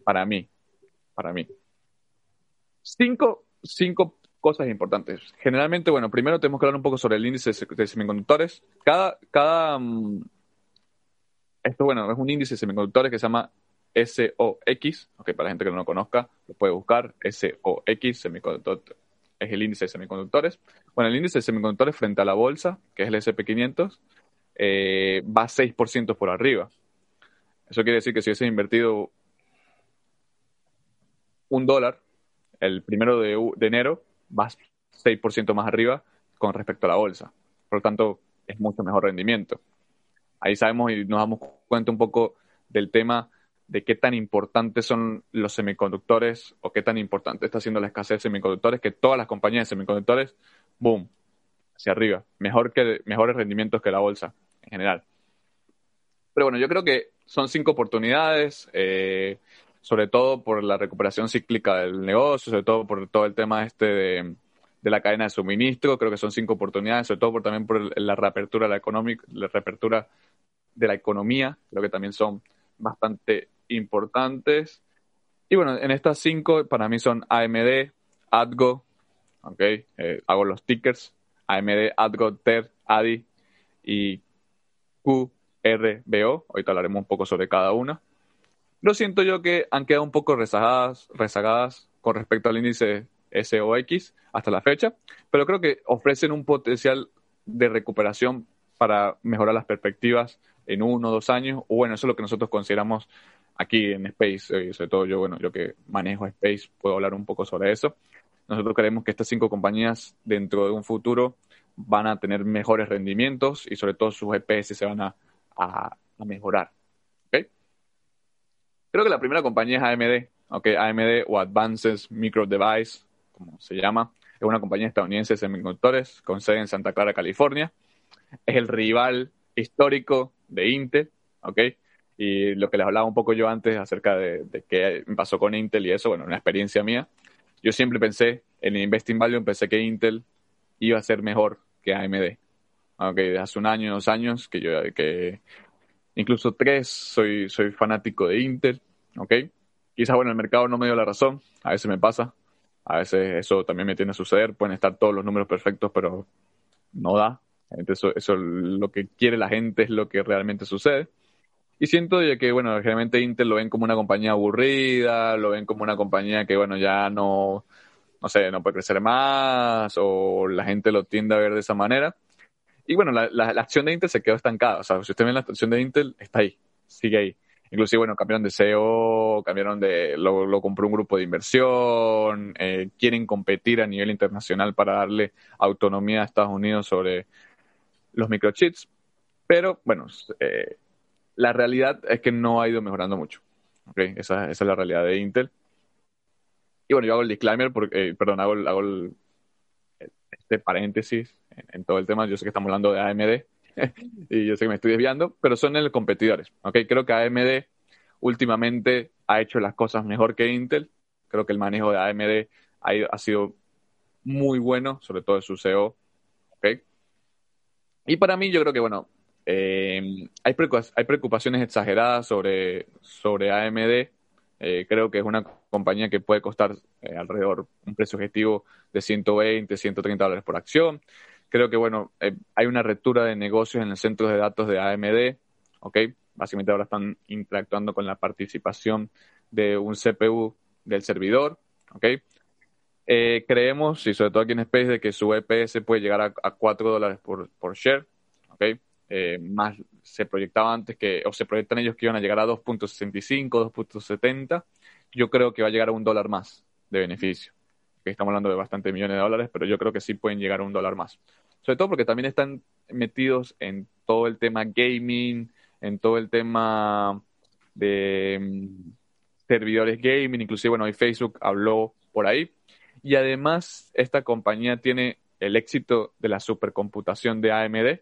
Para mí, para mí. Cinco, cinco cosas importantes. Generalmente, bueno, primero tenemos que hablar un poco sobre el índice de semiconductores. Cada, cada, mm, esto, bueno, es un índice de semiconductores que se llama SOX, okay, para la gente que no lo conozca, lo puede buscar, SOX, es el índice de semiconductores. Bueno, el índice de semiconductores frente a la bolsa, que es el SP500, eh, va 6% por arriba. Eso quiere decir que si hubiese invertido un dólar el primero de enero, va 6% más arriba con respecto a la bolsa. Por lo tanto, es mucho mejor rendimiento. Ahí sabemos y nos damos cuenta un poco del tema de qué tan importantes son los semiconductores o qué tan importante está siendo la escasez de semiconductores, que todas las compañías de semiconductores, boom, hacia arriba, mejor que, mejores rendimientos que la bolsa en general. Pero bueno, yo creo que son cinco oportunidades. Eh, sobre todo por la recuperación cíclica del negocio, sobre todo por todo el tema este de, la cadena de suministro, creo que son cinco oportunidades, sobre todo por, también por la reapertura de la, la reapertura de la economía, creo que también son bastante importantes. Y bueno, en estas cinco para mí son AMD, ADGO, ok, eh, hago los tickers, AMD, ADGO, TER, ADI y QRBO, ahorita hablaremos un poco sobre cada una. Lo siento yo que han quedado un poco rezagadas, rezagadas con respecto al índice SOX hasta la fecha, pero creo que ofrecen un potencial de recuperación para mejorar las perspectivas en uno o dos años, o bueno, eso es lo que nosotros consideramos aquí en Space, eh, sobre todo yo, bueno, yo que manejo Space, puedo hablar un poco sobre eso. Nosotros creemos que estas cinco compañías dentro de un futuro van a tener mejores rendimientos y sobre todo sus EPS se van a, a mejorar. Creo que la primera compañía es AMD, okay, AMD o Advances Micro Device, como se llama. Es una compañía estadounidense de semiconductores con sede en Santa Clara, California. Es el rival histórico de Intel, ¿ok? Y lo que les hablaba un poco yo antes acerca de, qué pasó con Intel y eso, bueno, una experiencia mía. Yo siempre pensé, en Investing Value, pensé que Intel iba a ser mejor que AMD. Ok, hace un año, dos años, que yo que incluso tres, soy, soy fanático de Intel, ¿ok? Quizás, bueno, el mercado no me dio la razón, a veces me pasa, a veces eso también me tiene a suceder, pueden estar todos los números perfectos, pero no da. Eso, eso lo que quiere la gente es lo que realmente sucede. Y siento de que, bueno, generalmente Intel lo ven como una compañía aburrida, lo ven como una compañía que, bueno, ya no, no sé, no puede crecer más, o la gente lo tiende a ver de esa manera. Y bueno, la, la, acción de Intel se quedó estancada. O sea, si usted ve la acción de Intel, está ahí, sigue ahí. Inclusive, bueno, cambiaron de CEO, cambiaron de, lo, lo compró un grupo de inversión, eh, quieren competir a nivel internacional para darle autonomía a Estados Unidos sobre los microchips. Pero, bueno, eh, la realidad es que no ha ido mejorando mucho. ¿okay? Esa, esa, es la realidad de Intel. Y bueno, yo hago el disclaimer, porque, eh, perdón, hago, hago el, este paréntesis en, todo el tema. Yo sé que estamos hablando de AMD y yo sé que me estoy desviando, pero son los competidores. ¿okay? Creo que AMD últimamente ha hecho las cosas mejor que Intel. Creo que el manejo de AMD ha, ha sido muy bueno, sobre todo de su CEO. ¿okay? Y para mí yo creo que, bueno, eh, hay, preocupaciones exageradas sobre, sobre AMD eh, creo que es una compañía que puede costar eh, alrededor un precio objetivo de 120, 130 dólares por acción. Creo que, bueno, eh, hay una retura de negocios en el centro de datos de AMD, ¿ok? Básicamente ahora están interactuando con la participación de un CPU del servidor, ¿ok? Eh, creemos, y sobre todo aquí en Space, de que su EPS puede llegar a, a 4 dólares por, por share, ¿ok? Más se proyectaba antes que, o se proyectan ellos que iban a llegar a 2.65, 2.70. Yo creo que va a llegar a un dólar más de beneficio. Estamos hablando de bastante millones de dólares, pero yo creo que sí pueden llegar a un dólar más. Sobre todo porque también están metidos en todo el tema gaming, en todo el tema de mm, servidores gaming, inclusive, bueno, hoy Facebook habló por ahí. Y además, esta compañía tiene el éxito de la supercomputación de AMD,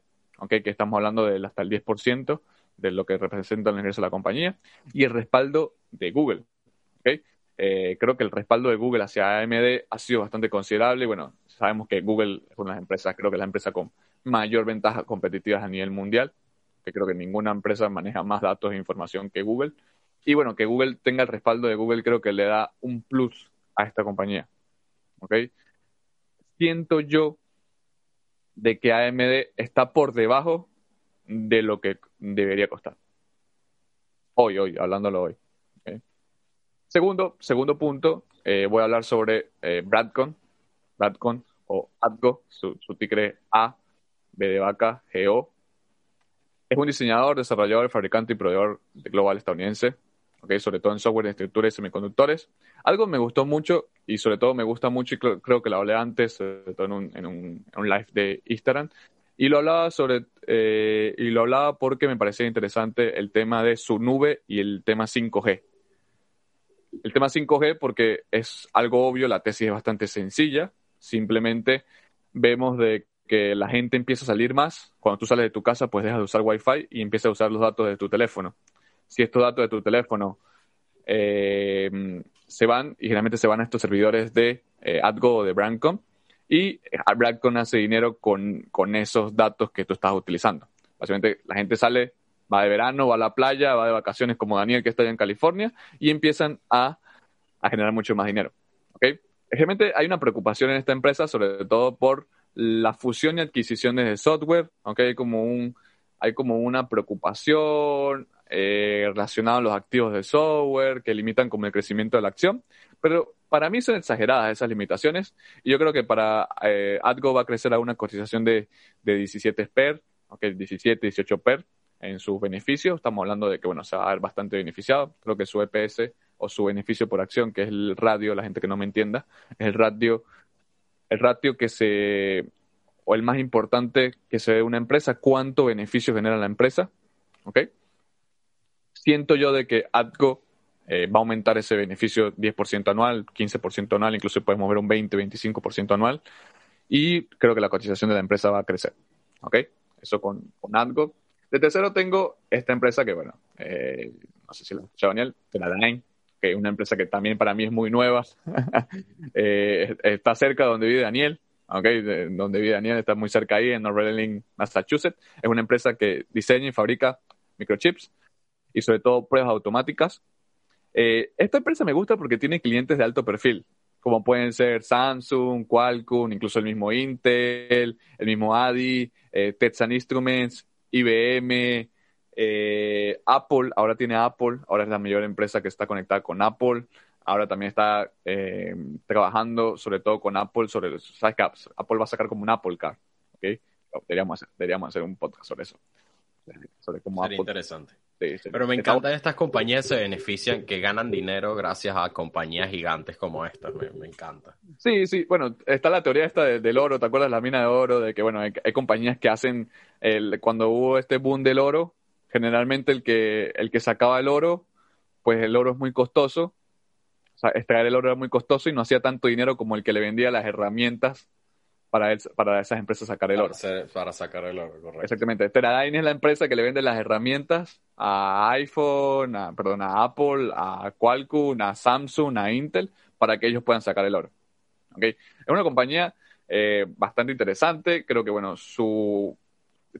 que estamos hablando del hasta el 10% de lo que representa el ingreso de la compañía, y el respaldo de Google. Eh, creo que el respaldo de Google hacia AMD ha sido bastante considerable. Y bueno, sabemos que Google es una de las empresas, creo que es la empresa con mayor ventaja competitiva a nivel mundial, que creo que ninguna empresa maneja más datos e información que Google. Y bueno, que Google tenga el respaldo de Google creo que le da un plus a esta compañía. Siento yo de que AMD está por debajo de lo que debería costar. Hoy, hoy, hablándolo hoy. Segundo, segundo punto, eh, voy a hablar sobre eh, Bradcon, Bradcon o ADGO, su, su ticker A, B de vaca, GO. Es un diseñador, desarrollador, fabricante y proveedor de global estadounidense sobre todo en software de estructuras y semiconductores. Algo me gustó mucho y sobre todo me gusta mucho y creo, que lo hablé antes, sobre todo en un, en un, live de Instagram, y lo hablaba sobre eh, y lo hablaba porque me parecía interesante el tema de su nube y el tema 5G. El tema 5G porque es algo obvio, la tesis es bastante sencilla, simplemente vemos de que la gente empieza a salir más, cuando tú sales de tu casa pues dejas de usar Wi-Fi y empiezas a usar los datos de tu teléfono. Si estos datos de tu teléfono eh, se van, y generalmente se van a estos servidores de eh, AdGo o de Brandcom, y eh, Brandcom hace dinero con, con esos datos que tú estás utilizando. Básicamente la gente sale, va de verano, va a la playa, va de vacaciones como Daniel que está allá en California, y empiezan a, a generar mucho más dinero. ¿okay? Generalmente hay una preocupación en esta empresa, sobre todo por la fusión y adquisiciones de software, aunque hay como un hay como una preocupación, eh, relacionado a los activos de software que limitan como el crecimiento de la acción. Pero para mí son exageradas esas limitaciones y yo creo que para eh, AdGo va a crecer a una cotización de, de 17 PER, okay, 17, 18 PER en sus beneficios. Estamos hablando de que bueno, se va a ver bastante beneficiado. Creo que su EPS o su beneficio por acción, que es el radio, la gente que no me entienda, es el radio, el ratio que se, o el más importante que se ve una empresa, cuánto beneficio genera la empresa. ¿Ok? siento yo de que ADCO eh, va a aumentar ese beneficio 10% anual, 15% anual, incluso podemos ver un 20, 25% anual. Y creo que la cotización de la empresa va a crecer. ¿Ok? Eso con, con AdGo. De tercero tengo esta empresa que, bueno, eh, no sé si la escuchado Daniel, Teradyne, que es una empresa que también para mí es muy nueva. Eh, está cerca de donde vive Daniel. Okay, donde vive Daniel está muy cerca ahí, en North Massachusetts. Es una empresa que diseña y fabrica microchips y sobre todo pruebas automáticas. Eh, esta empresa me gusta porque tiene clientes de alto perfil, como pueden ser Samsung, Qualcomm, incluso el mismo Intel, el mismo ADI, eh, Instruments, IBM, eh, Apple, ahora tiene Apple, ahora es la mayor empresa que está conectada con Apple, ahora también está eh, trabajando sobre todo con Apple, sobre, ¿sabes Apple va a sacar como un Apple Car, ¿ok? Deberíamos hacer, deberíamos hacer un podcast sobre eso. Sobre cómo Sería interesante. Pero me encanta estas compañías se benefician, que ganan dinero gracias a compañías gigantes como estas. Me, encanta. Sí, sí. Bueno, está la teoría esta del oro. ¿Te acuerdas la mina de oro? De que, bueno, hay, compañías que hacen. El, cuando hubo este boom del oro, generalmente el que, el que sacaba el oro, pues el oro es muy costoso. O sea, extraer el oro era muy costoso y no hacía tanto dinero como el que le vendía las herramientas para, para esas empresas sacar el oro. Para, sacar el oro, correcto. Exactamente. Teradyne es la empresa que le vende las herramientas a iPhone, a, perdón, a Apple, a Qualcomm, a Samsung, a Intel, para que ellos puedan sacar el oro. ¿Okay? Es una compañía eh, bastante interesante. Creo que, bueno, su,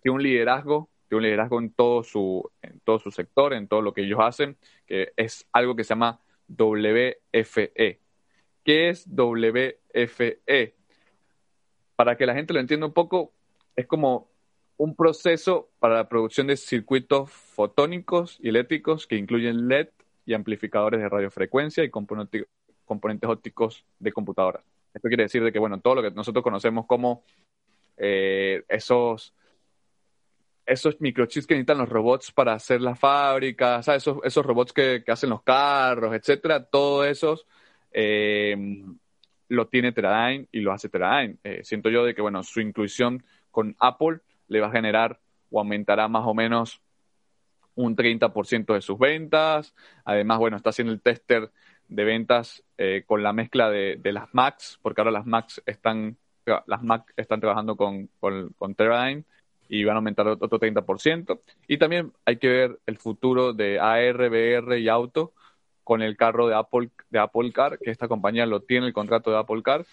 tiene un liderazgo, tiene un liderazgo en todo, su, en todo su sector, en todo lo que ellos hacen, que es algo que se llama WFE. ¿Qué es WFE? Para que la gente lo entienda un poco, es como un proceso para la producción de circuitos fotónicos y eléctricos que incluyen LED y amplificadores de radiofrecuencia y componentes ópticos de computadoras. Esto quiere decir de que, bueno, todo lo que nosotros conocemos como eh, esos, esos microchips que necesitan los robots para hacer las fábricas, Esos, esos robots que, hacen los carros, etcétera, todo eso eh, lo tiene Teradyne y lo hace Teradyne. Eh, siento yo de que, bueno, su inclusión con Apple le va a generar o aumentará más o menos un 30% de sus ventas. Además, bueno, está haciendo el tester de ventas eh, con la mezcla de, las Macs, porque ahora las Macs están, las Mac están trabajando con, con, con y van a aumentar otro 30%. Y también hay que ver el futuro de AR, VR y auto con el carro de Apple, de Apple Car, que esta compañía lo tiene el contrato de Apple Car,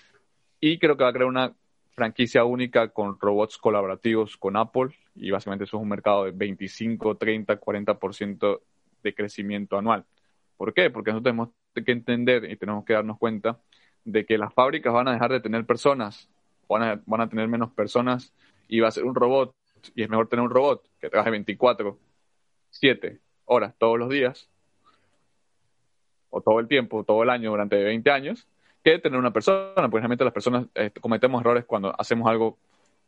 y creo que va a crear una franquicia única con robots colaborativos con Apple, y básicamente eso es un mercado de 25, 30, 40% de crecimiento anual. ¿Por qué? Porque nosotros tenemos que entender y tenemos que darnos cuenta de que las fábricas van a dejar de tener personas, van a, van a tener menos personas y va a ser un robot, y es mejor tener un robot que trabaje 24, 7 horas todos los días, o todo el tiempo, todo el año, durante 20 años, que tener una persona, porque realmente las personas eh, cometemos errores cuando hacemos algo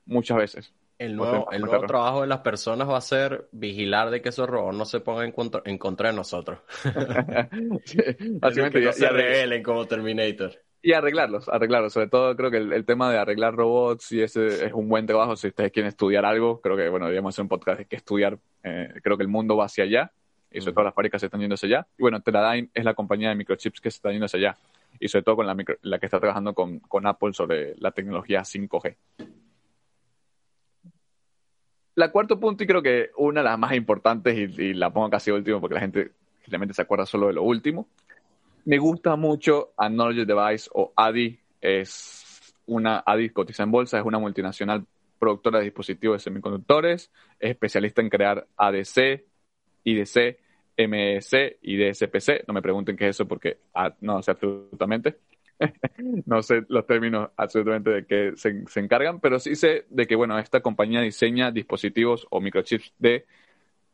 muchas veces. El nuevo, el nuevo trabajo de las personas va a ser vigilar de que esos robots no se pongan en, contra, de nosotros. Básicamente, que no se revelen como Terminator. Y arreglarlos, arreglarlos. Sobre todo creo que el, tema de arreglar robots y ese es un buen trabajo. Si ustedes quieren estudiar algo, creo que, bueno, deberíamos hacer un podcast de que estudiar. Eh, creo que el mundo va hacia allá y sobre todo las fábricas se están yendo hacia allá. Y bueno, Teradyne es la compañía de microchips que se está yendo hacia allá y sobre todo con la, la que está trabajando con, con Apple sobre la tecnología 5G. La cuarto punto, y creo que una de las más importantes, y, la pongo casi último porque la gente realmente se acuerda solo de lo último. Me gusta mucho Acknowledge Device o ADI. Es una ADI cotiza en bolsa, es una multinacional productora de dispositivos de semiconductores, es especialista en crear ADC, IDC, MEC y DSPC. No me pregunten qué es eso porque ah, no sé absolutamente. no sé los términos absolutamente de qué se, encargan, pero sí sé de que, bueno, esta compañía diseña dispositivos o microchips de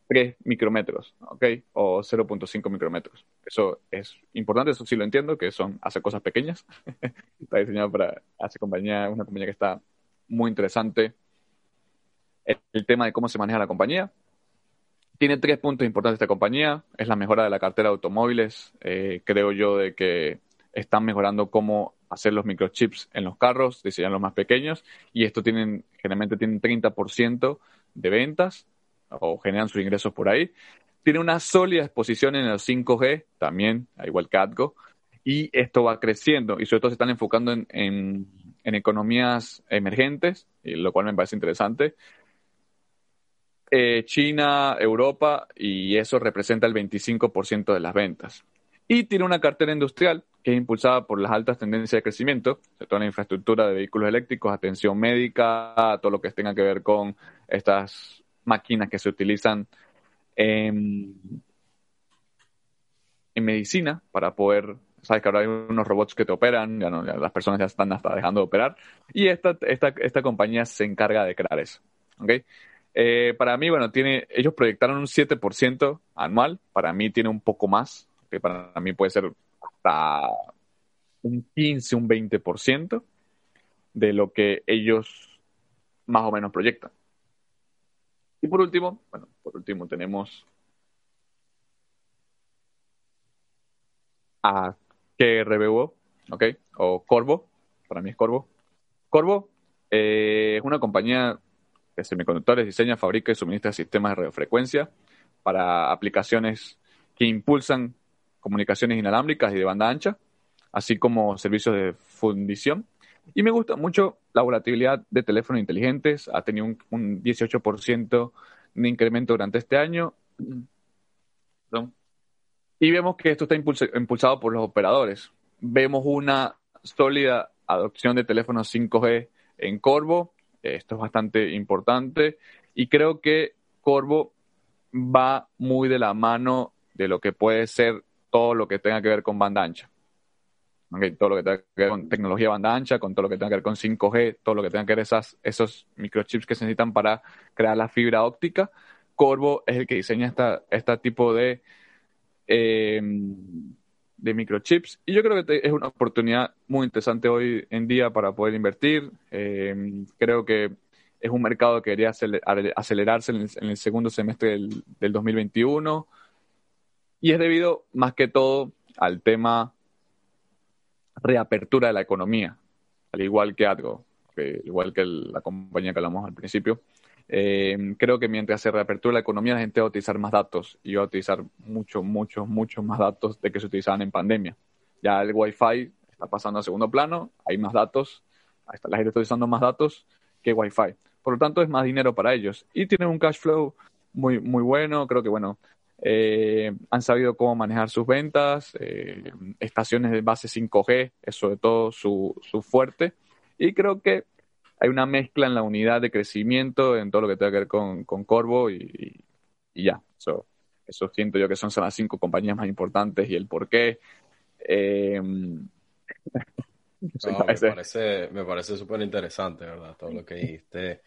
3 micrómetros, ¿ok? O 0.5 micrómetros. Eso es importante, eso sí lo entiendo, que son, hace cosas pequeñas. está diseñado para, hace compañía, una compañía que está muy interesante. El, tema de cómo se maneja la compañía. Tiene tres puntos importantes esta compañía. Es la mejora de la cartera de automóviles. Eh, creo yo de que están mejorando cómo hacer los microchips en los carros, diseñar los más pequeños, y esto tienen, generalmente tienen 30% de ventas o generan sus ingresos por ahí. Tiene una sólida exposición en el 5G, también, igual que ATCO, y esto va creciendo, y sobre todo se están enfocando en, en, economías emergentes, lo cual me parece interesante. Eh, China, Europa, y eso representa el 25% de las ventas. Y tiene una cartera industrial que es impulsada por las altas tendencias de crecimiento, de toda la infraestructura de vehículos eléctricos, atención médica, todo lo que tenga que ver con estas máquinas que se utilizan en, medicina para poder, sabes que ahora hay unos robots que te operan, ya, no, las personas ya están hasta dejando de operar, y esta, esta, esta compañía se encarga de crear eso. ¿okay? Eh, para mí, bueno, tiene, ellos proyectaron un 7% anual, para mí tiene un poco más, que para mí puede ser hasta un 15, un 20% de lo que ellos más o menos proyectan. Y por último, bueno, por último tenemos a KRBO, ¿ok? O Corvo, para mí es Corvo. Corvo eh, es una compañía de semiconductores, diseña, fabrica y suministra sistemas de radiofrecuencia para aplicaciones que impulsan comunicaciones inalámbricas y de banda ancha, así como servicios de fundición. Y me gusta mucho la volatilidad de teléfonos inteligentes, ha tenido un, 18% de incremento durante este año. Y vemos que esto está impulsado por los operadores. Vemos una sólida adopción de teléfonos 5G en Corvo. Esto es bastante importante. Y creo que Corvo va muy de la mano de lo que puede ser todo lo que tenga que ver con banda ancha. todo lo que tenga que ver con tecnología banda ancha, con todo lo que tenga que ver con 5G, todo lo que tenga que ver esas, esos microchips que se necesitan para crear la fibra óptica. Corvo es el que diseña esta, este tipo de, em, de microchips. Y yo creo que es una oportunidad muy interesante hoy en día para poder invertir. Eh, creo que es un mercado que debería acelerarse en el, segundo semestre del, del, 2021. Y es debido más que todo al tema reapertura de la economía, al igual que algo, que, igual que la compañía que hablamos al principio. Eh, creo que mientras se reapertura la economía, la gente va a utilizar más datos y va a utilizar muchos, muchos, muchos más datos de que se utilizaban en pandemia. Ya el Wi-Fi está pasando a segundo plano, hay más datos, la gente está utilizando más datos que Wi-Fi. Por lo tanto, es más dinero para ellos. Y tienen un cash flow muy, muy bueno. Creo que, bueno, eh, han sabido cómo manejar sus ventas. Eh, estaciones de base 5G es sobre todo su, su fuerte. Y creo que hay una mezcla en la unidad de crecimiento, en todo lo que tenga que ver con, con Corvo y, ya. Eso, eso siento yo que son, las cinco compañías más importantes y el por qué. Eh, me parece, me parece súper interesante, ¿verdad? Todo lo que dijiste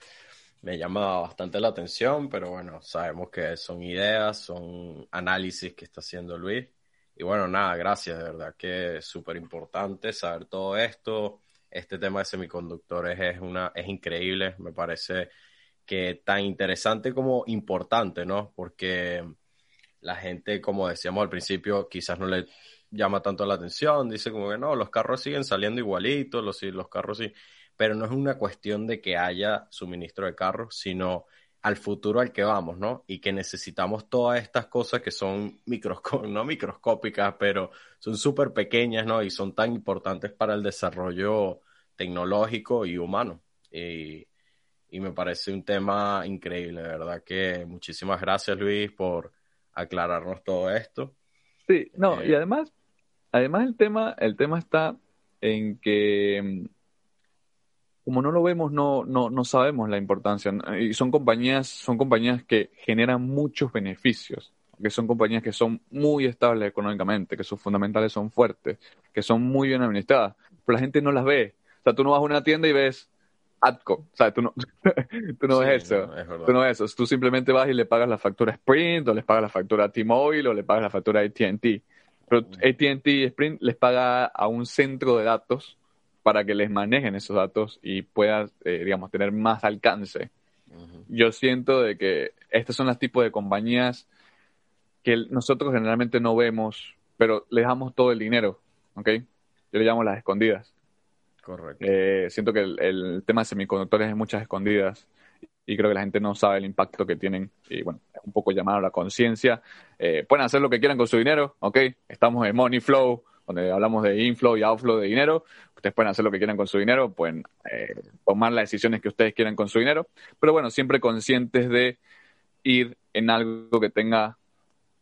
me llama bastante la atención, pero bueno, sabemos que son ideas, son análisis que está haciendo Luis. Y bueno, nada, gracias, de verdad que es súper importante saber todo esto este tema de semiconductores es, una, es increíble, me parece que tan interesante como importante, ¿no? Porque la gente, como decíamos al principio, quizás no le llama tanto la atención, dice como que no, los carros siguen saliendo igualitos, los, los carros sí, pero no es una cuestión de que haya suministro de carros, sino al futuro al que vamos, ¿no? Y que necesitamos todas estas cosas que son no microscópicas, pero son súper pequeñas, ¿no? Y son tan importantes para el desarrollo tecnológico y humano. Y, me parece un tema increíble, de verdad que muchísimas gracias Luis por aclararnos todo esto. Sí, no, y eh, además, además el tema, el tema está en que como no lo vemos, no, no, no sabemos la importancia. Y son compañías, son compañías que generan muchos beneficios, que son compañías que son muy estables económicamente, que sus fundamentales son fuertes, que son muy bien administradas, pero la gente no las ve. O sea, tú no vas a una tienda y ves Atco, o sea, tú no, tú no ves eso, tú no ves eso, tú simplemente vas y le pagas la factura Sprint, o les pagas la factura T-Mobile, o le pagas la factura AT&T. Pero. AT&T y Sprint les paga a un centro de datos para que les manejen esos datos y puedas, eh, digamos, tener más alcance. Yo siento de que estas son las tipos de compañías que nosotros generalmente no vemos, pero les damos todo el dinero, ¿ok? Yo le llamo las escondidas. Correcto. Eh, siento que el, tema de semiconductores es muchas escondidas y creo que la gente no sabe el impacto que tienen y bueno, es un poco llamado a la conciencia. Eh, pueden hacer lo que quieran con su dinero, ¿ok? Estamos en Money Flow, donde hablamos de inflow y outflow de dinero. Ustedes pueden hacer lo que quieran con su dinero, pueden eh, tomar las decisiones que ustedes quieran con su dinero, pero bueno, siempre conscientes de ir en algo que tenga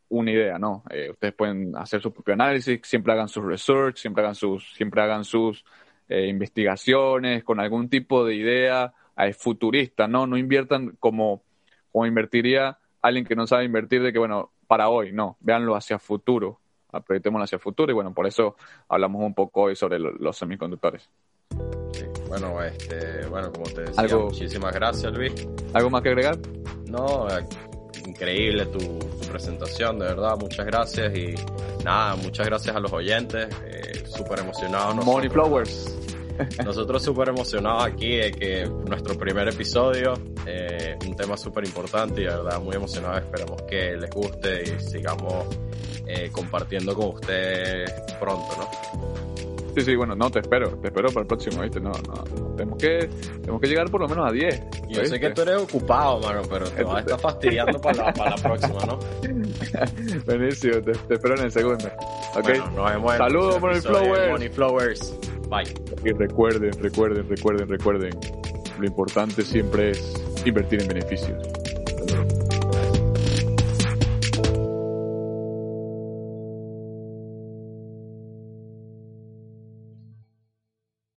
una idea, ¿no? Eh, ustedes pueden hacer su propio análisis, siempre hagan sus research, siempre hagan sus, siempre hagan sus eh, investigaciones con algún tipo de idea futurista, ¿no? No inviertan como, como invertiría alguien que no sabe invertir de que, bueno, para hoy, no, véanlo hacia futuro proyectémoslo hacia futuro y bueno, por eso hablamos un poco hoy sobre los semiconductores. Sí, bueno, este, bueno, como te decía, muchísimas gracias Luis. ¿Algo más que agregar? No, eh, increíble tu, presentación, de verdad, muchas gracias y nada, muchas gracias a los oyentes, eh, súper emocionados. Money Flowers. Nosotros súper emocionados aquí que nuestro primer episodio, eh, un tema súper importante y de verdad muy emocionados, esperamos que les guste y sigamos eh, compartiendo con ustedes pronto, ¿no? Sí, sí, bueno, no, te espero, te espero para el próximo, ¿viste? No, no, tenemos que, tenemos que llegar por lo menos a 10. Yo sé que tú eres ocupado, mano, pero te vas a estar fastidiando para la, para la próxima, ¿no? Buenísimo, te, espero en el segundo. Ok. Bueno, nos vemos Saludos, Money Flowers. Money Flowers. Bye. Y recuerden, recuerden, recuerden, recuerden, lo importante siempre es invertir en beneficios.